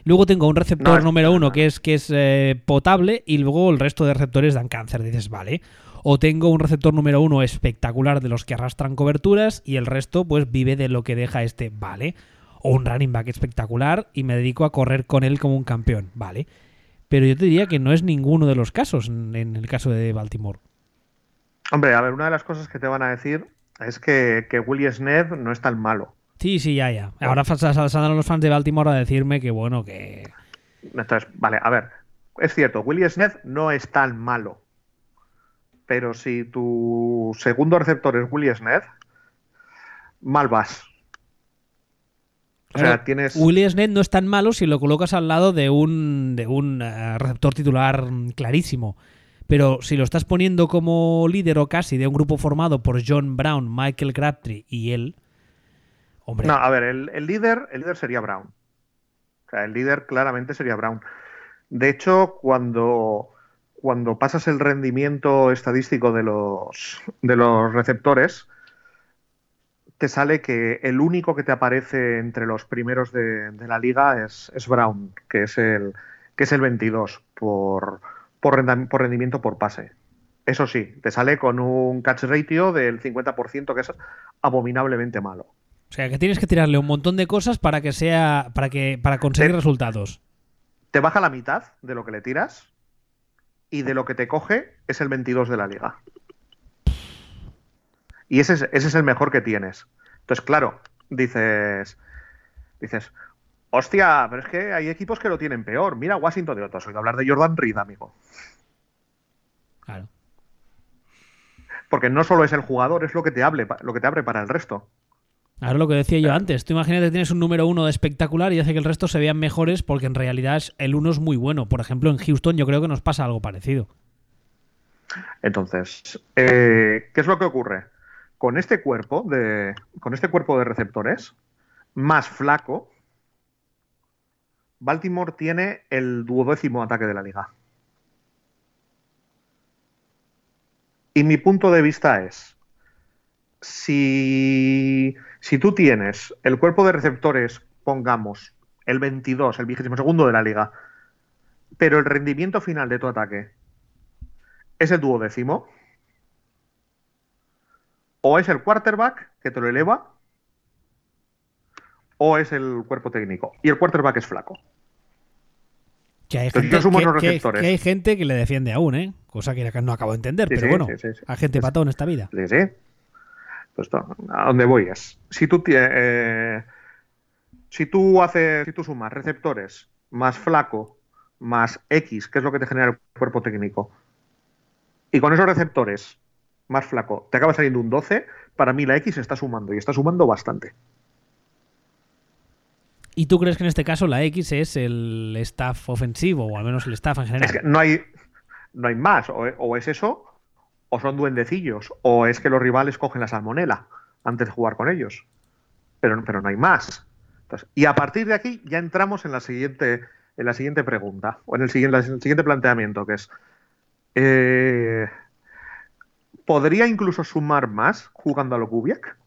Luego tengo un receptor No, número uno que es, que es eh, potable y luego el resto de receptores dan cáncer. Dices, vale. O tengo un receptor número uno espectacular de los que arrastran coberturas y el resto pues vive de lo que deja este, vale. O un running back espectacular y me dedico a correr con él como un campeón, vale. Pero yo te diría que no es ninguno de los casos en el caso de Baltimore. Hombre, a ver, una de las cosas que te van a decir es que, que Willie Sneed no es tan malo. Sí, sí, ya, ya. Ahora saldrán los fans de Baltimore a decirme que bueno, que... Entonces, vale, a ver, es cierto, Willie Sneed no es tan malo. Pero si tu segundo receptor es Willie Sneed, mal vas. O sea, tienes. Willie Snead no es tan malo si lo colocas al lado de un, de un eh, receptor titular clarísimo. Pero si lo estás poniendo como líder o casi de un grupo formado por John Brown, Michael Crabtree y él, hombre, No, a ver, el, líder, el líder sería Brown. O sea, el líder claramente sería Brown. De hecho, cuando, cuando pasas el rendimiento estadístico de los, de los receptores, te sale que el único que te aparece entre los primeros de, de la liga es, es Brown, que es el, que es el 22 por, por, rendimiento por pase. Eso sí, te sale con un catch ratio del 50%, que es abominablemente malo. o sea que tienes que tirarle un montón de cosas para que sea, para que, para conseguir resultados. te baja la mitad de lo que le tiras y de lo que te coge es el 22 de la liga. Y ese es, ese es el mejor que tienes. Entonces, claro, dices, dices, hostia, pero es que hay equipos que lo tienen peor. Mira Washington de otros. Oído hablar de Jordan Reed, amigo. Claro. Porque no solo es el jugador, es lo que te hable, lo que te abre para el resto. Ahora lo que decía yo antes, tú imagínate que tienes un número uno de espectacular y hace que el resto se vean mejores porque en realidad el uno es muy bueno. Por ejemplo, en Houston yo creo que nos pasa algo parecido. Entonces, eh, ¿qué es lo que ocurre? Con este cuerpo de, con este cuerpo de receptores más flaco, Baltimore tiene el duodécimo ataque de la liga. Y mi punto de vista es, si, si tú tienes el cuerpo de receptores, pongamos, el 22, el vigésimo segundo de la liga, pero el rendimiento final de tu ataque es el duodécimo, o es el quarterback que te lo eleva, o es el cuerpo técnico. Y el quarterback es flaco. Que hay, gente, yo que, hay gente que le defiende aún, ¿eh? Cosa que no acabo de entender, Sí, pero sí, bueno, sí, hay gente patón en esta vida. Sí, sí. Pues a dónde voy es. Si tú eh, si tú haces, si tú sumas receptores más flaco más X, que es lo que te genera el cuerpo técnico, y con esos receptores más flaco te acaba saliendo un 12, para mí la X está sumando y está sumando bastante. ¿Y tú crees que en este caso la X es el staff ofensivo, o al menos el staff en general? Es que no hay, no hay más. O, es eso, o son duendecillos, o es que los rivales cogen la salmonela antes de jugar con ellos. Pero, pero no hay más. Y a partir de aquí ya entramos en la siguiente, en la siguiente pregunta, o en el siguiente, en el siguiente planteamiento, que es. eh, ¿Podría incluso sumar más jugando a lo Kubiak?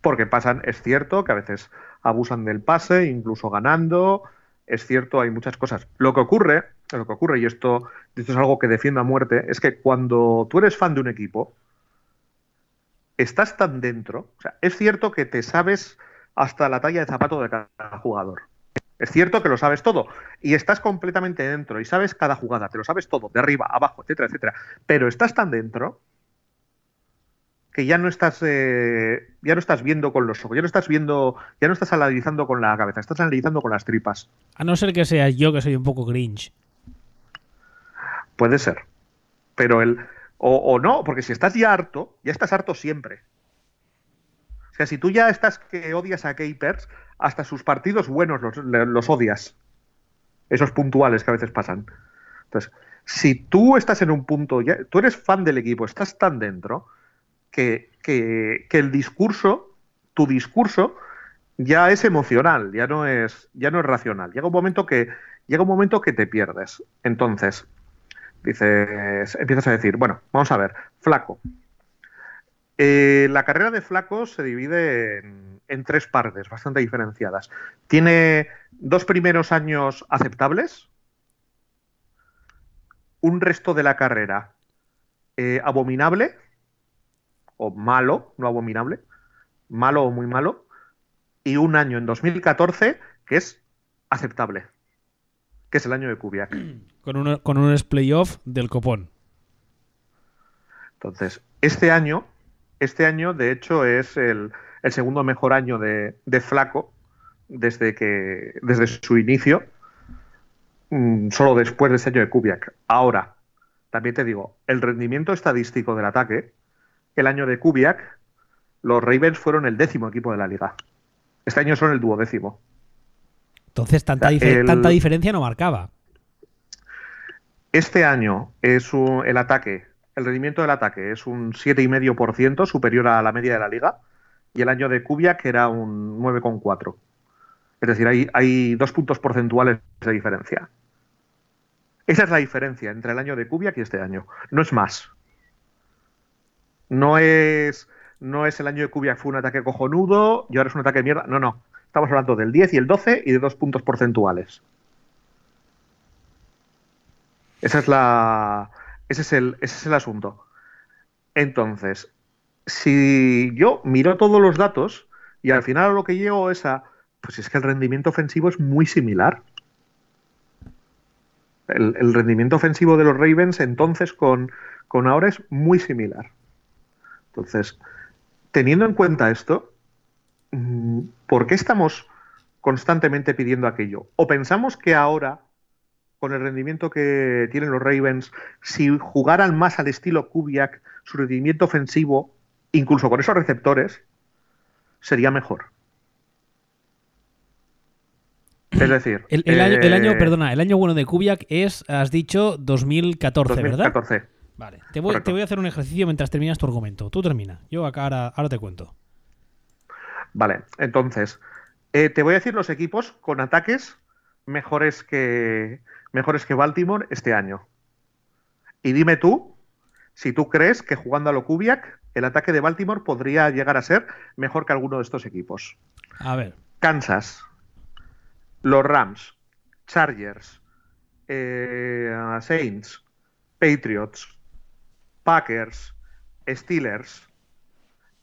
Porque pasan, es cierto que a veces abusan del pase, incluso ganando. Es cierto, hay muchas cosas. Lo que ocurre, lo que ocurre, y esto, es algo que defiendo a muerte, es que cuando tú eres fan de un equipo, estás tan dentro. O sea, es cierto que te sabes hasta la talla de zapato de cada jugador. Es cierto que lo sabes todo y estás completamente dentro y sabes cada jugada, te lo sabes todo, de arriba, abajo, etcétera, etcétera. Pero estás tan dentro que ya no estás eh, ya no estás viendo con los ojos, ya no estás viendo, ya no estás analizando con la cabeza, estás analizando con las tripas. A no ser que sea yo que soy un poco grinch. Puede ser. Pero el. O, o no, porque si estás ya harto, ya estás harto siempre. O sea, si tú ya estás que odias a Capers, hasta sus partidos buenos los, los odias. Esos puntuales que a veces pasan. Entonces, si tú estás en un punto, ya, tú eres fan del equipo, estás tan dentro, que, que- el discurso, tu discurso, ya es emocional, ya no es, ya no es racional. Llega un momento que, llega un momento que te pierdes. Entonces, dices, empiezas a decir, bueno, vamos a ver, flaco. Eh, la carrera de Flacos se divide en, en tres partes bastante diferenciadas. Tiene dos primeros años aceptables, un resto de la carrera eh, abominable, o malo, no abominable, malo o muy malo, y un año en 2014 que es aceptable, que es el año de Kubiak. Con, un, con un playoff del copón. Entonces, este año, este año de hecho es el, el segundo mejor año de, de, Flaco desde que desde su inicio, mmm, solo después de ese año de Kubiak. Ahora, también te digo, el rendimiento estadístico del ataque, el año de Kubiak, los Ravens fueron el décimo equipo de la liga. Este año son el duodécimo. Entonces, tanta, O sea, dife- el- tanta diferencia no marcaba. Este año es un- el ataque, el rendimiento del ataque es un 7,5% superior a la media de la liga y el año de Kubiak era un 9,4. Es decir, hay, hay dos puntos porcentuales de diferencia. Esa es la diferencia entre el año de Kubiak y este año. No es más. No es, no es el año de Kubiak fue un ataque cojonudo y ahora es un ataque de mierda. No, no. Estamos hablando del 10 y el 12 y de dos puntos porcentuales. Esa es la, ese, es el, ese es el asunto. Entonces, si yo miro todos los datos y al final lo que llego es a, pues es que el rendimiento ofensivo es muy similar. El, el rendimiento ofensivo de los Ravens entonces con, con ahora es muy similar. Entonces, teniendo en cuenta esto, mm, ¿por qué estamos constantemente pidiendo aquello? ¿O pensamos que ahora, con el rendimiento que tienen los Ravens, si jugaran más al estilo Kubiak, su rendimiento ofensivo, incluso con esos receptores, sería mejor? Es decir, El, el año, el año, eh, perdona, el año bueno de Kubiak es, has dicho, 2014, ¿verdad? 2014. Vale. Te voy, Correcto. te voy a hacer un ejercicio mientras terminas tu argumento. Tú termina. Yo acá ahora, ahora te cuento. Vale, entonces, eh, te voy a decir los equipos con ataques mejores que, mejores que Baltimore este año. Y dime tú si tú crees que jugando a lo Kubiak, el ataque de Baltimore podría llegar a ser mejor que alguno de estos equipos. A ver. Kansas, los Rams, Chargers, eh, Saints, Patriots, Packers, Steelers,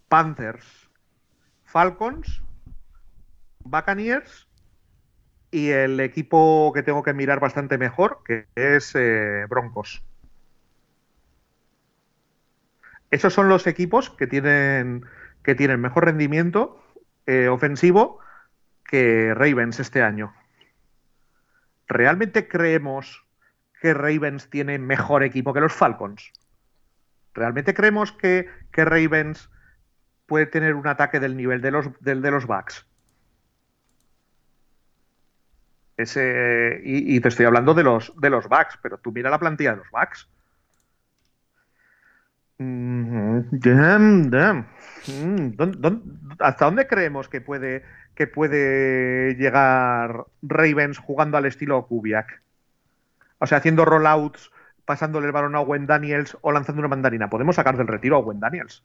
Panthers, Falcons, Buccaneers y el equipo que tengo que mirar bastante mejor, que es eh, Broncos. Esos son los equipos que tienen, que tienen mejor rendimiento eh, ofensivo que Ravens este año. ¿Realmente creemos que Ravens tiene mejor equipo que los Falcons? ¿Realmente creemos que, que Ravens puede tener un ataque del nivel de los, de los Bucks? Ese, y, te estoy hablando de los, de los Bucks, pero tú mira la plantilla de los Bucks. Mm. Mm, ¿dón- dón- ¿Hasta dónde creemos que puede, que puede llegar Ravens jugando al estilo Kubiak? O sea, haciendo rollouts, pasándole el balón a Owen Daniels o lanzando una mandarina. Podemos sacar del retiro a Owen Daniels.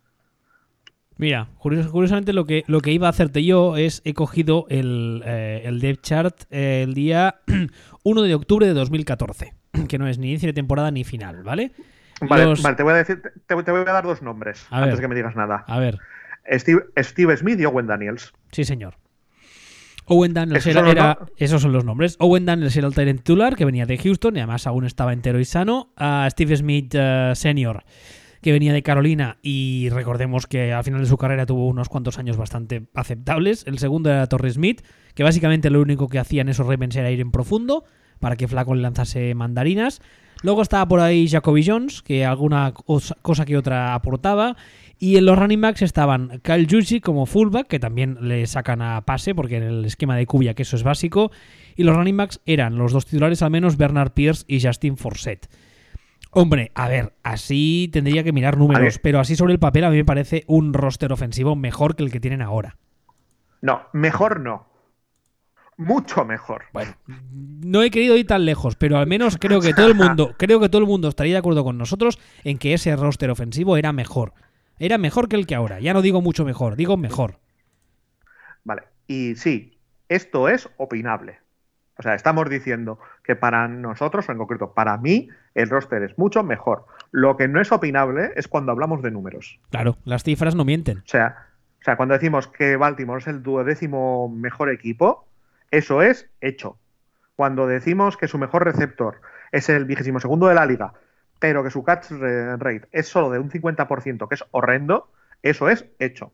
Mira, curios- curiosamente lo que, lo que iba a hacerte yo es he cogido el, eh, el depth chart eh, el día 1 de octubre de 2014, que no es ni inicio de temporada ni final, ¿vale? Vale, Los- vale, te voy a decir, te, te voy a dar dos nombres A antes ver. que me digas nada. A ver, Steve, Steve Smith y Owen Daniels. sí señor. Owen Daniels Esos era, era- esos son los nombres. Owen Daniels era el Tyrant titular que venía de Houston y además aún estaba entero y sano. A Steve Smith eh, Senior que venía de Carolina y recordemos que al final de su carrera tuvo unos cuantos años bastante aceptables. El segundo era Torrey Smith, que básicamente lo único que hacían esos Ravens era ir en profundo para que Flaco le lanzase mandarinas. Luego estaba por ahí Jacoby Jones, que alguna cosa cosa que otra aportaba. Y en los running backs estaban Kyle Juszczyk como fullback, que también le sacan a pase, porque en el esquema de Cubia que eso es básico. Y los running backs eran los dos titulares al menos, Bernard Pierce y Justin Forsett. Hombre, a ver, así tendría que mirar números, pero así sobre el papel a mí me parece un roster ofensivo mejor que el que tienen ahora. No, mejor no. Mucho mejor. Bueno, no he querido ir tan lejos, pero al menos creo que todo el mundo, creo que todo el mundo estaría de acuerdo con nosotros en que ese roster ofensivo era mejor. Era mejor que el que ahora. Ya no digo mucho mejor, digo mejor. Vale. Y sí, esto es opinable. O sea, estamos diciendo que para nosotros, o en concreto para mí, el roster es mucho mejor. Lo que no es opinable es cuando hablamos de números. Claro, las cifras no mienten. O sea, o sea cuando decimos que Baltimore es el duodécimo mejor equipo, eso es hecho. Cuando decimos que su mejor receptor es el vigésimo segundo de la liga, pero que su catch rate es solo de un 50%, que es horrendo, eso es hecho.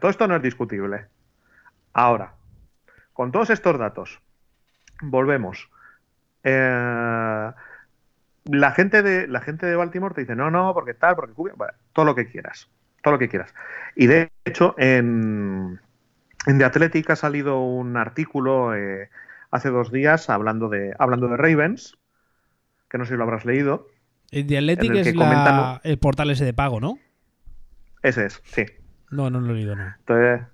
todo esto no es discutible. Ahora, con todos estos datos, volvemos. Eh, la, gente de, la gente de Baltimore te dice, no, no, porque tal, porque todo lo que quieras, todo lo que quieras. Y de hecho, en, en The Athletic ha salido un artículo eh, hace dos días hablando de, hablando de Ravens, que no sé si lo habrás leído. El The Athletic es el portal ese de pago, ¿no? Ese es, sí. No, no lo he leído, no. Entonces,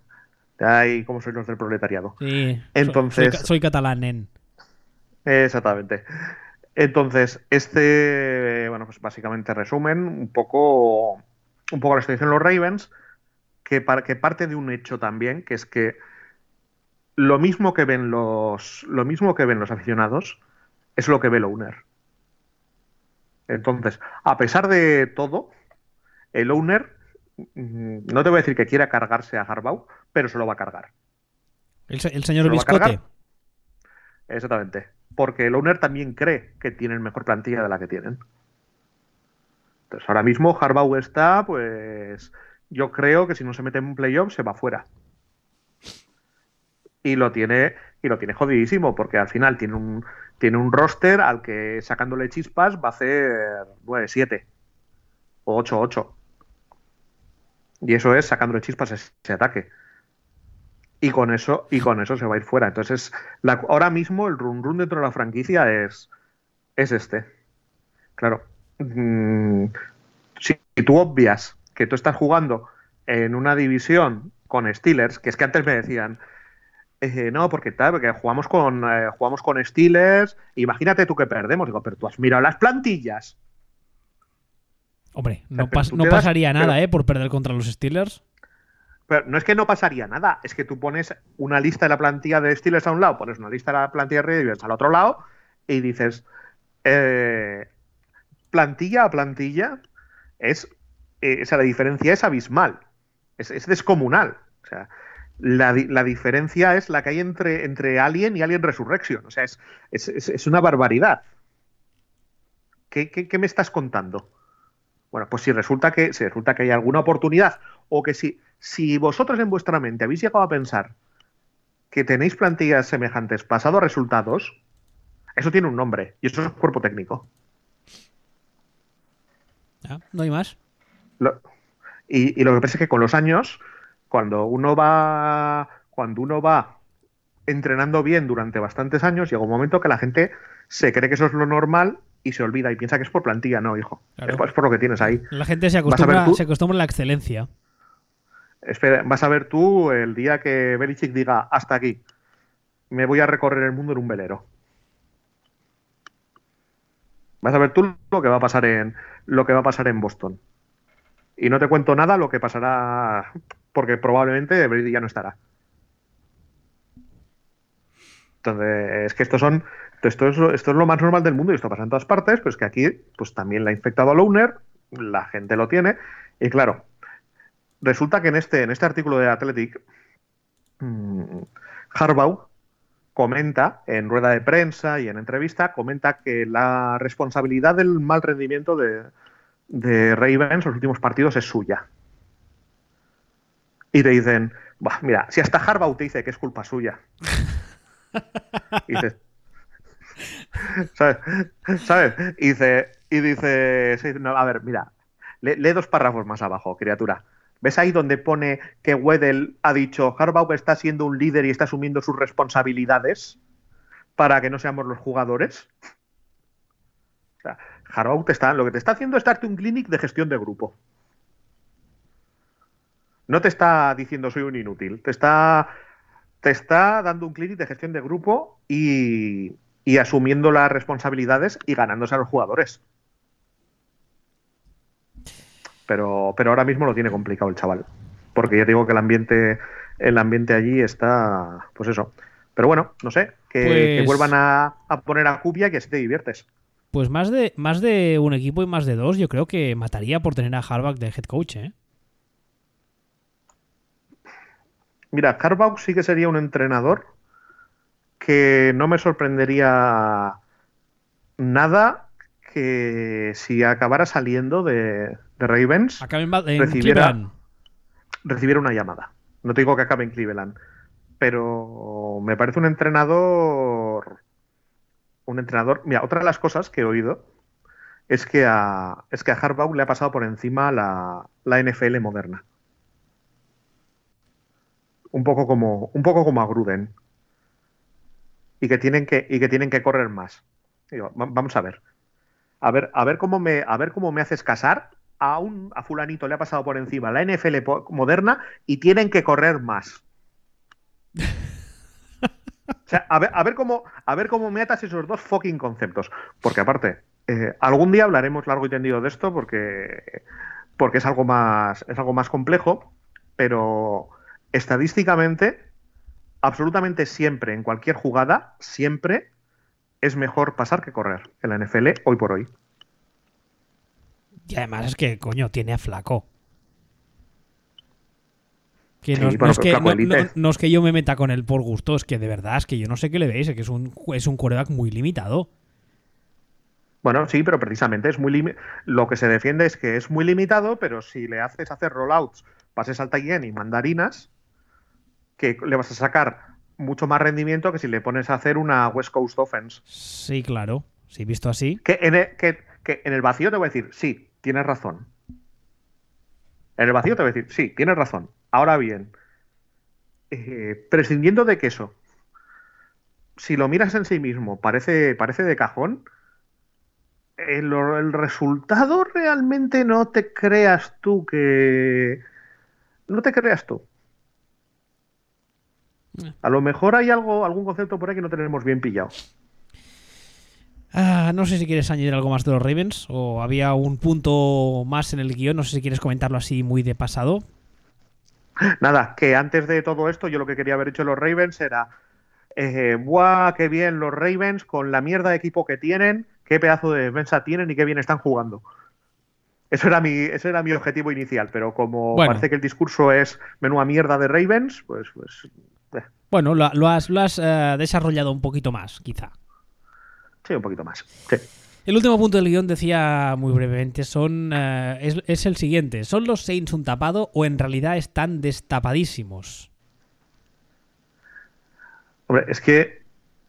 ahí como soy los del proletariado. Sí, Entonces, soy, catalán, en. Exactamente. Entonces, este, bueno, pues básicamente resumen un poco, un poco la situación de los Ravens que, que parte de un hecho también, que es que lo mismo que ven los, lo mismo que ven los aficionados es lo que ve el owner. Entonces, a pesar de todo, el owner, mm, no te voy a decir que quiera cargarse a Harbaugh, pero se lo va a cargar. El, señor Biscote. Exactamente. Porque el owner también cree que tienen mejor plantilla de la que tienen. Entonces, ahora mismo Harbaugh está, pues, yo creo que si no se mete en un playoff se va fuera. Y lo tiene, y lo tiene jodidísimo, porque al final tiene un, tiene un roster al que sacándole chispas va a hacer 9-7 o 8-8. Y eso es sacándole chispas ese, ataque. Y con eso, y con eso se va a ir fuera. Entonces, ahora mismo el run run dentro de la franquicia es, es este. Claro. Mm, si tú obvias que tú estás jugando en una división con Steelers, que es que antes me decían, eh, no, porque tal, porque jugamos con, eh, jugamos con Steelers, imagínate tú que perdemos, digo, pero tú has mirado las plantillas. Hombre, no, pasaría nada, ¿eh? Por perder contra los Steelers. Pero no es que no pasaría nada, es que tú pones una lista de la plantilla de Steelers a un lado, pones una lista de la plantilla de Ravens al otro lado y dices, eh, plantilla a plantilla es eh, la diferencia es abismal, es, descomunal. O sea, la, diferencia es la que hay entre, entre Alien y Alien Resurrection. O sea, es, es una barbaridad. ¿Qué, ¿Qué, me estás contando? Bueno, pues si resulta que, si resulta que hay alguna oportunidad, o que si, si vosotros en vuestra mente habéis llegado a pensar que tenéis plantillas semejantes pasado a resultados, eso tiene un nombre, y eso es cuerpo técnico. no hay más y, lo que pasa es que con los años, cuando uno va, cuando uno va entrenando bien durante bastantes años, llega un momento que la gente se cree que eso es lo normal y se olvida y piensa que es por plantilla, no, hijo. Es, por, lo que tienes ahí. La gente se acostumbra, a, se acostumbra a la excelencia. Espera, vas a ver tú el día que Belichick diga hasta aquí, me voy a recorrer el mundo en un velero. Vas a ver tú lo que va a pasar en lo que va a pasar en Boston. Y no te cuento nada lo que pasará, porque probablemente Brady ya no estará. Entonces, es que estos son, esto es, lo más normal del mundo y esto pasa en todas partes, pues que aquí pues también la ha infectado al owner, la gente lo tiene, y claro, resulta que en este, en este artículo de Athletic, mmm, Harbaugh comenta en rueda de prensa y en entrevista, comenta que la responsabilidad del mal rendimiento de, de Ravens los últimos partidos es suya. Y te dicen, mira, si hasta Harbaugh te dice que es culpa suya. y dices, ¿sabes? ¿sabes? Y dice, y dice a ver, mira, lee, dos párrafos más abajo, criatura. ¿Ves ahí donde pone que Weddell ha dicho Harbaugh está siendo un líder y está asumiendo sus responsabilidades para que no seamos los jugadores? O sea, Harbaugh está, lo que te está haciendo es darte un clinic de gestión de grupo. No te está diciendo soy un inútil, te está, te está dando un clinic de gestión de grupo y, y asumiendo las responsabilidades y ganándose a los jugadores. Pero, pero ahora mismo lo tiene complicado el chaval. Porque ya digo que el ambiente, el ambiente allí está, pues eso. Pero bueno, no sé, que, que Pues- vuelvan a, a poner a Cubia y que así te diviertes. Pues más de, más de un equipo y más de dos, yo creo que mataría por tener a Harbaugh de head coach, ¿eh? Mira, Carbaugh sí que sería un entrenador que no me sorprendería nada que si acabara saliendo de, de Ravens en, Recibiera- recibiera una llamada. No te digo que acabe en Cleveland, pero me parece un entrenador. Un entrenador. Mira, otra de las cosas que he oído es que a, es que a Harbaugh le ha pasado por encima la, la NFL moderna. Un poco como, un poco como a Gruden. Y que tienen que, y que tienen que correr más. Digo, va- vamos a ver. A ver, a ver cómo me, a ver cómo me haces casar. A un a fulanito le ha pasado por encima la NFL moderna y tienen que correr más. O sea, a ver, a ver cómo, a ver cómo me atas esos dos fucking conceptos. Porque aparte, eh, algún día hablaremos largo y tendido de esto porque, porque es algo más, es algo más complejo, pero estadísticamente, absolutamente siempre, en cualquier jugada, siempre es mejor pasar que correr en la NFL hoy por hoy. Y además es que, coño, tiene a Flaco. Que Sí, no, es que, Flaco no, elite. no- no es que yo me meta con él por gusto, es que de verdad, es que yo no sé qué le veis, es que es un, es un quarterback muy limitado. Bueno, sí, pero precisamente es muy lo que se defiende es que es muy limitado, pero si le haces hacer rollouts, pases al end y mandarinas, que le vas a sacar mucho más rendimiento que si le pones a hacer una West Coast Offense. Sí, claro. Sí, visto así. Que en el, que, que en el vacío te voy a decir, sí, tienes razón. En el vacío te voy a decir, sí, tienes razón. Ahora bien, eh, prescindiendo de que eso, si lo miras en sí mismo, parece, parece de cajón, el, el resultado realmente no te creas tú que... No te creas tú. A lo mejor hay algo, algún concepto por ahí que no tenemos bien pillado. Ah, no sé si quieres añadir algo más de los Ravens o había un punto más en el guion, no sé si quieres comentarlo así muy de pasado. Nada, que antes de todo esto, yo lo que quería haber hecho los Ravens era. Eh, ¡Buah, qué bien los Ravens con la mierda de equipo que tienen! ¡Qué pedazo de defensa tienen y qué bien están jugando! Eso era mi, ese era mi objetivo inicial, pero como Bueno. parece que el discurso es menúa mierda de Ravens, pues. pues Bueno, lo, lo has, lo has eh, desarrollado un poquito más, quizá. sí, un poquito más. Sí. El último punto del guion decía muy brevemente, son eh, es, es el siguiente. ¿Son los Saints un tapado o en realidad están destapadísimos? Hombre, es que.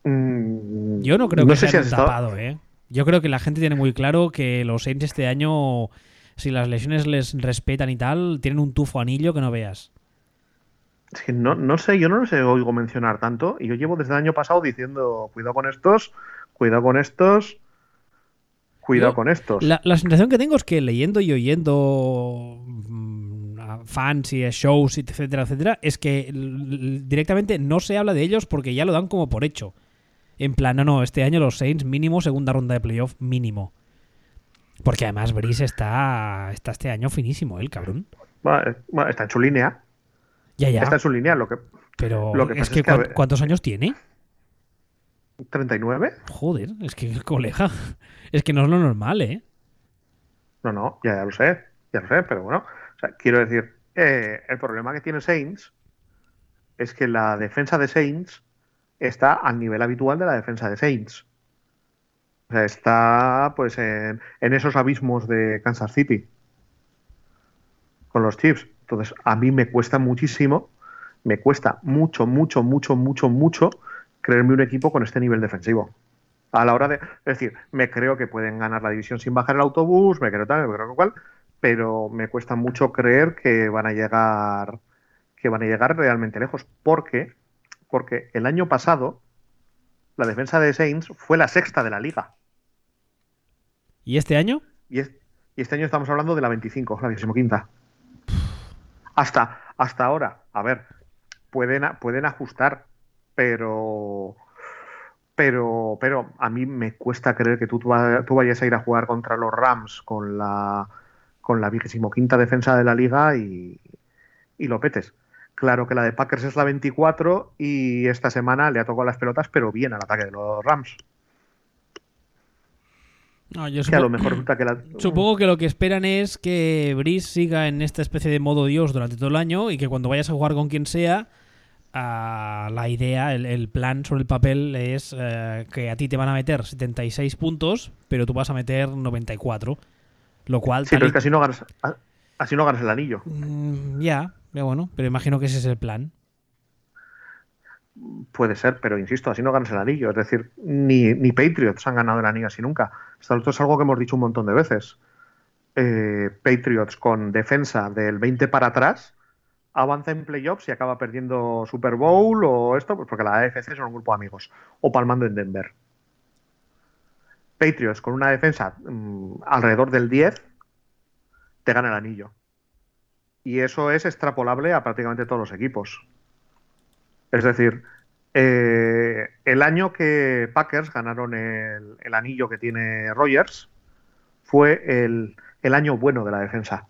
mm, Yo no creo que si sean has un estado- tapado, ¿eh? Yo creo que la gente tiene muy claro que los Saints este año, si las lesiones les respetan y tal, tienen un tufo anillo que no veas. Es que no, no sé, yo no los oigo mencionar tanto. Y yo llevo desde el año pasado diciendo: cuidado con estos, cuidado con estos, cuidado Yo- con estos. La, la sensación que tengo es que leyendo y oyendo mm, fans y shows, etcétera, etcétera, es que directamente no se habla de ellos porque ya lo dan como por hecho. En plan, no, no, este año los Saints mínimo segunda ronda de playoff mínimo. Porque además Brice está, está este año finísimo, ¿eh, el cabrón. Eh, está en su línea. Ya, ya. Está en su línea. Lo que, Pero lo que es que, es que, a ¿cuán- ver- ¿cuántos años tiene? 39. Joder, es que colega. Es que no es lo normal, ¿eh? No, no, ya, ya lo sé. Ya lo sé, pero bueno. O sea, quiero decir, eh, el problema que tiene Saints es que la defensa de Saints está al nivel habitual de la defensa de Saints. O sea, está pues en, en esos abismos de Kansas City con los Chiefs. Entonces, a mí me cuesta muchísimo, me cuesta mucho, mucho, mucho, mucho, mucho creerme un equipo con este nivel defensivo. A la hora de. Es decir, me creo que pueden ganar la división sin bajar el autobús, me creo tal, me creo cual, pero me cuesta mucho creer que van a llegar. que van a llegar realmente lejos. Porque, porque el año pasado, la defensa de Saints fue la sexta de la liga. ¿Y este año? Y, es- y este año estamos hablando de la 25, la 25. Hasta, hasta ahora, a ver, pueden, pueden ajustar, pero. Pero, pero a mí me cuesta creer que tú, tú vayas a ir a jugar contra los Rams con la con la vigésimo quinta defensa de la liga y, y lo petes. Claro que la de Packers es la 24 y esta semana le ha tocado las pelotas, pero bien al ataque de los Rams. No, yo Que a lo mejor resulta que la... Supongo que lo que esperan es que Brice siga en esta especie de modo Dios durante todo el año y que cuando vayas a jugar con quien sea, la idea, el, el plan sobre el papel es eh, que a ti te van a meter 76 puntos, pero tú vas a meter 94. Lo cual... Sí, pero es que así no ganas, a- así no ganas el anillo. Mm, ya, ya bueno, pero imagino que ese es el plan. Puede ser, pero insisto, así no ganas el anillo. Es decir, ni, Patriots han ganado el anillo así nunca. Esto esto es algo que hemos dicho un montón de veces. Eh, Patriots con defensa del 20 para atrás avanza en playoffs y acaba perdiendo Super Bowl o esto, pues porque la AFC son un grupo de amigos. O palmando en Denver. Patriots con una defensa mm, alrededor del 10 te gana el anillo. Y eso es extrapolable a prácticamente todos los equipos. Es decir, eh, el año que Packers ganaron el, el anillo que tiene Rogers fue el, el año bueno de la defensa.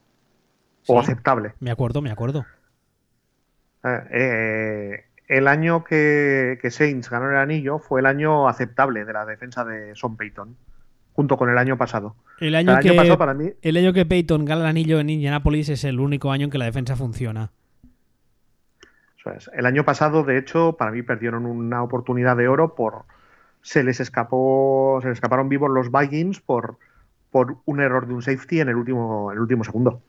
O aceptable. Me acuerdo, me acuerdo. Eh, eh, el año que, que Saints ganó el anillo fue el año aceptable de la defensa de Son Payton, junto con el año pasado. El año, El que, pasado para mí el año que Peyton gana el anillo en Indianapolis es el único año en que la defensa funciona. El año pasado, de hecho, para mí perdieron una oportunidad de oro por se les escapó, se les escaparon vivos los Vikings por, por un error de un safety en el último, en el último segundo.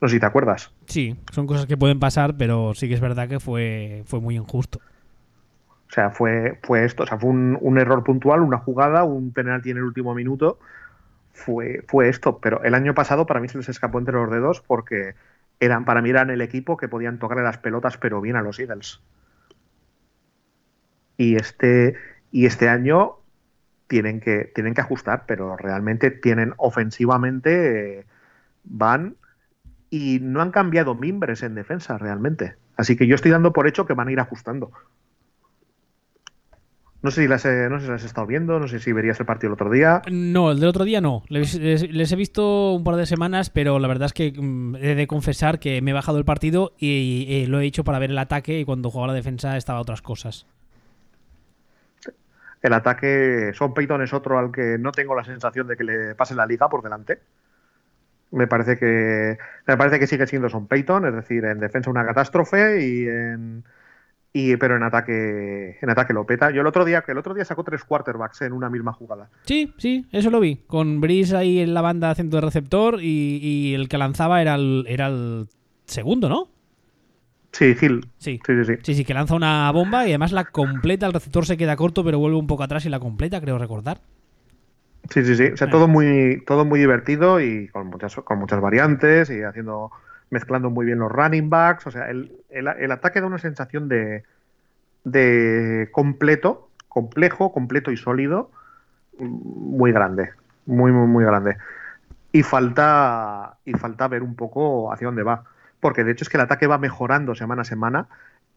No sé si te acuerdas. Sí, son cosas que pueden pasar, pero sí que es verdad que fue, fue muy injusto. O sea, fue, fue esto, o sea, fue un, un error puntual, una jugada, un penalti en el último minuto. Fue, fue esto, pero el año pasado para mí se les escapó entre los dedos porque eran, para mí eran el equipo que podían tocarle las pelotas, pero bien a los Eagles. Y este, y este año tienen que, tienen que ajustar, pero realmente tienen ofensivamente, eh, van y no han cambiado mimbres en defensa realmente. Así que yo estoy dando por hecho que van a ir ajustando. No sé si las, he- no sé si las has estado viendo, no sé si verías el partido el otro día. No, el del otro día no. Les, les- les he visto un par de semanas, pero la verdad es que mm, he de confesar que me he bajado el partido y, eh, lo he hecho para ver el ataque y cuando jugaba la defensa estaba otras cosas. El ataque, Son Payton es otro al que no tengo la sensación de que le pase la liga por delante. Me parece que me parece que sigue siendo Son Payton, es decir, en defensa una catástrofe y en y pero en ataque en ataque lo peta. Yo el otro día que el otro día sacó tres quarterbacks en una misma jugada. Sí, sí, eso lo vi. Con Brice ahí en la banda haciendo de receptor y, y el que lanzaba era el, era el segundo, ¿no? Sí, Hill. Sí. Sí, sí, sí. Sí, sí, que lanza una bomba y además la completa. El receptor se queda corto, pero vuelve un poco atrás y la completa, creo recordar. Sí, sí, sí. O sea, Sí. todo muy, todo muy divertido y con muchas, con muchas variantes y haciendo, mezclando muy bien los running backs. O sea, el, ataque da una sensación de, de completo, complejo, completo y sólido, muy grande. Muy, muy, muy grande. Y falta, y falta ver un poco hacia dónde va. Porque de hecho es que el ataque va mejorando semana a semana.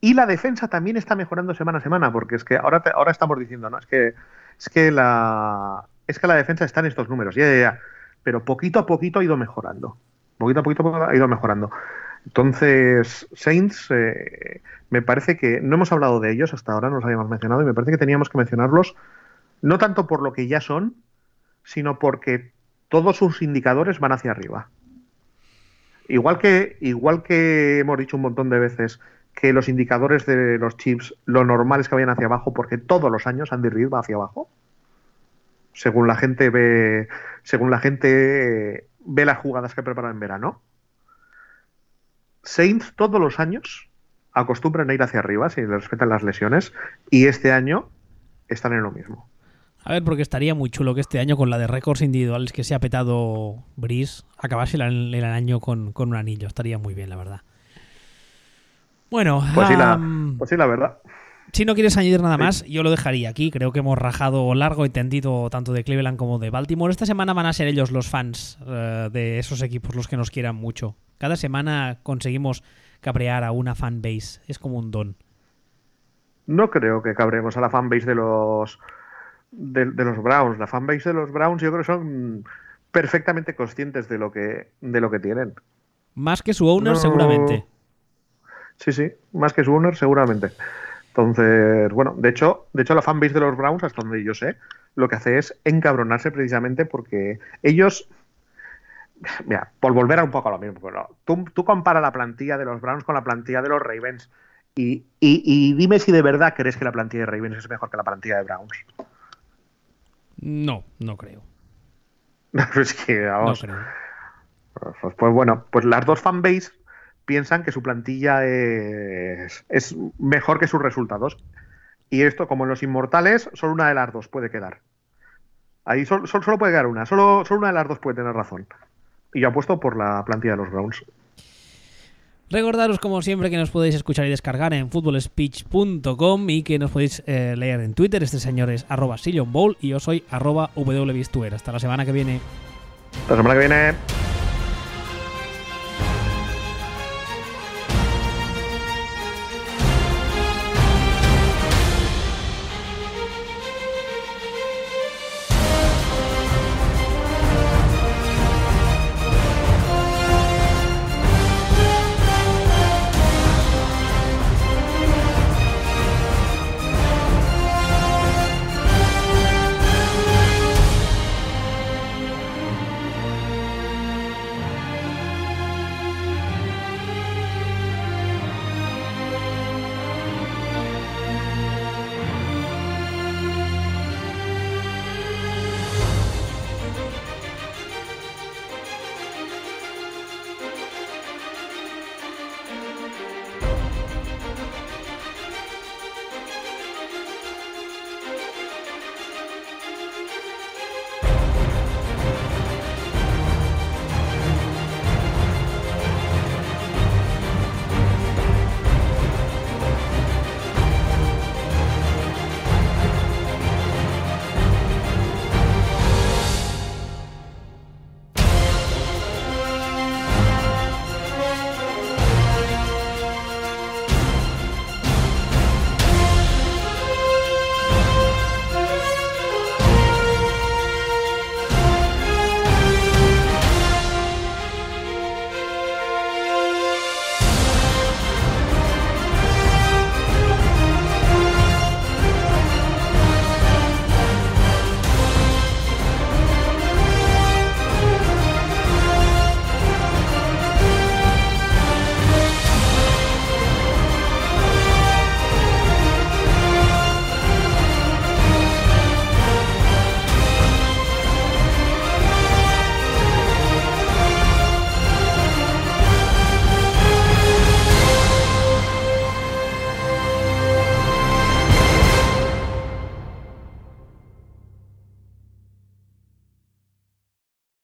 Y la defensa también está mejorando semana a semana, porque es que ahora, te- ahora estamos diciendo, ¿no? Es que, es que la es que la defensa está en estos números, ya, ya, ya. Pero poquito a poquito ha ido mejorando. Poquito a poquito ha ido mejorando. Entonces, Saints, eh, me parece que no hemos hablado de ellos hasta ahora, no los habíamos mencionado, y me parece que teníamos que mencionarlos no tanto por lo que ya son, sino porque todos sus indicadores van hacia arriba. Igual que, igual que hemos dicho un montón de veces que los indicadores de los chips, lo normal es que vayan hacia abajo, porque todos los años Andy Reid va hacia abajo. Según la gente ve, según la gente eh, ve las jugadas que prepara en verano. Saints todos los años acostumbran a ir hacia arriba si les respetan las lesiones y este año están en lo mismo. A ver, porque estaría muy chulo que este año, con la de récords individuales que se ha petado Brice, acabase el, el año con, con un anillo. Estaría muy bien, la verdad. Bueno, Pues sí, la, pues sí, la verdad. Si no quieres añadir nada más, yo lo dejaría aquí. Creo que hemos rajado largo y tendido tanto de Cleveland como de Baltimore. Esta semana van a ser ellos los fans eh, de esos equipos los que nos quieran mucho. Cada semana conseguimos cabrear a una fanbase. Es como un don. No creo que cabremos a la fanbase de los de, de los Browns. La fanbase de los Browns yo creo que son perfectamente conscientes de lo que, de lo que tienen. Más que su owner, seguramente. Sí, sí, más que su owner, seguramente. Entonces, bueno, de hecho, de hecho la fanbase de los Browns, hasta donde yo sé, lo que hace es encabronarse precisamente porque ellos mira, por volver a un poco a lo mismo, pero tú, tú compara la plantilla de los Browns con la plantilla de los Ravens y, y, dime si de verdad crees que la plantilla de Ravens es mejor que la plantilla de Browns. No, no creo. es que, vamos. Pues, pues, bueno, pues las dos fanbase piensan que su plantilla es, es mejor que sus resultados. Y esto, como en los inmortales, solo una de las dos puede quedar. Ahí solo, solo puede quedar una, solo, solo una de las dos puede tener razón. Y yo apuesto por la plantilla de los Browns. Recordaros, como siempre, que nos podéis escuchar y descargar en footballspeech.com y que nos podéis eh, leer en Twitter. Este señor es arroba Bowl y yo soy arroba Hasta la semana que viene. Hasta la semana que viene.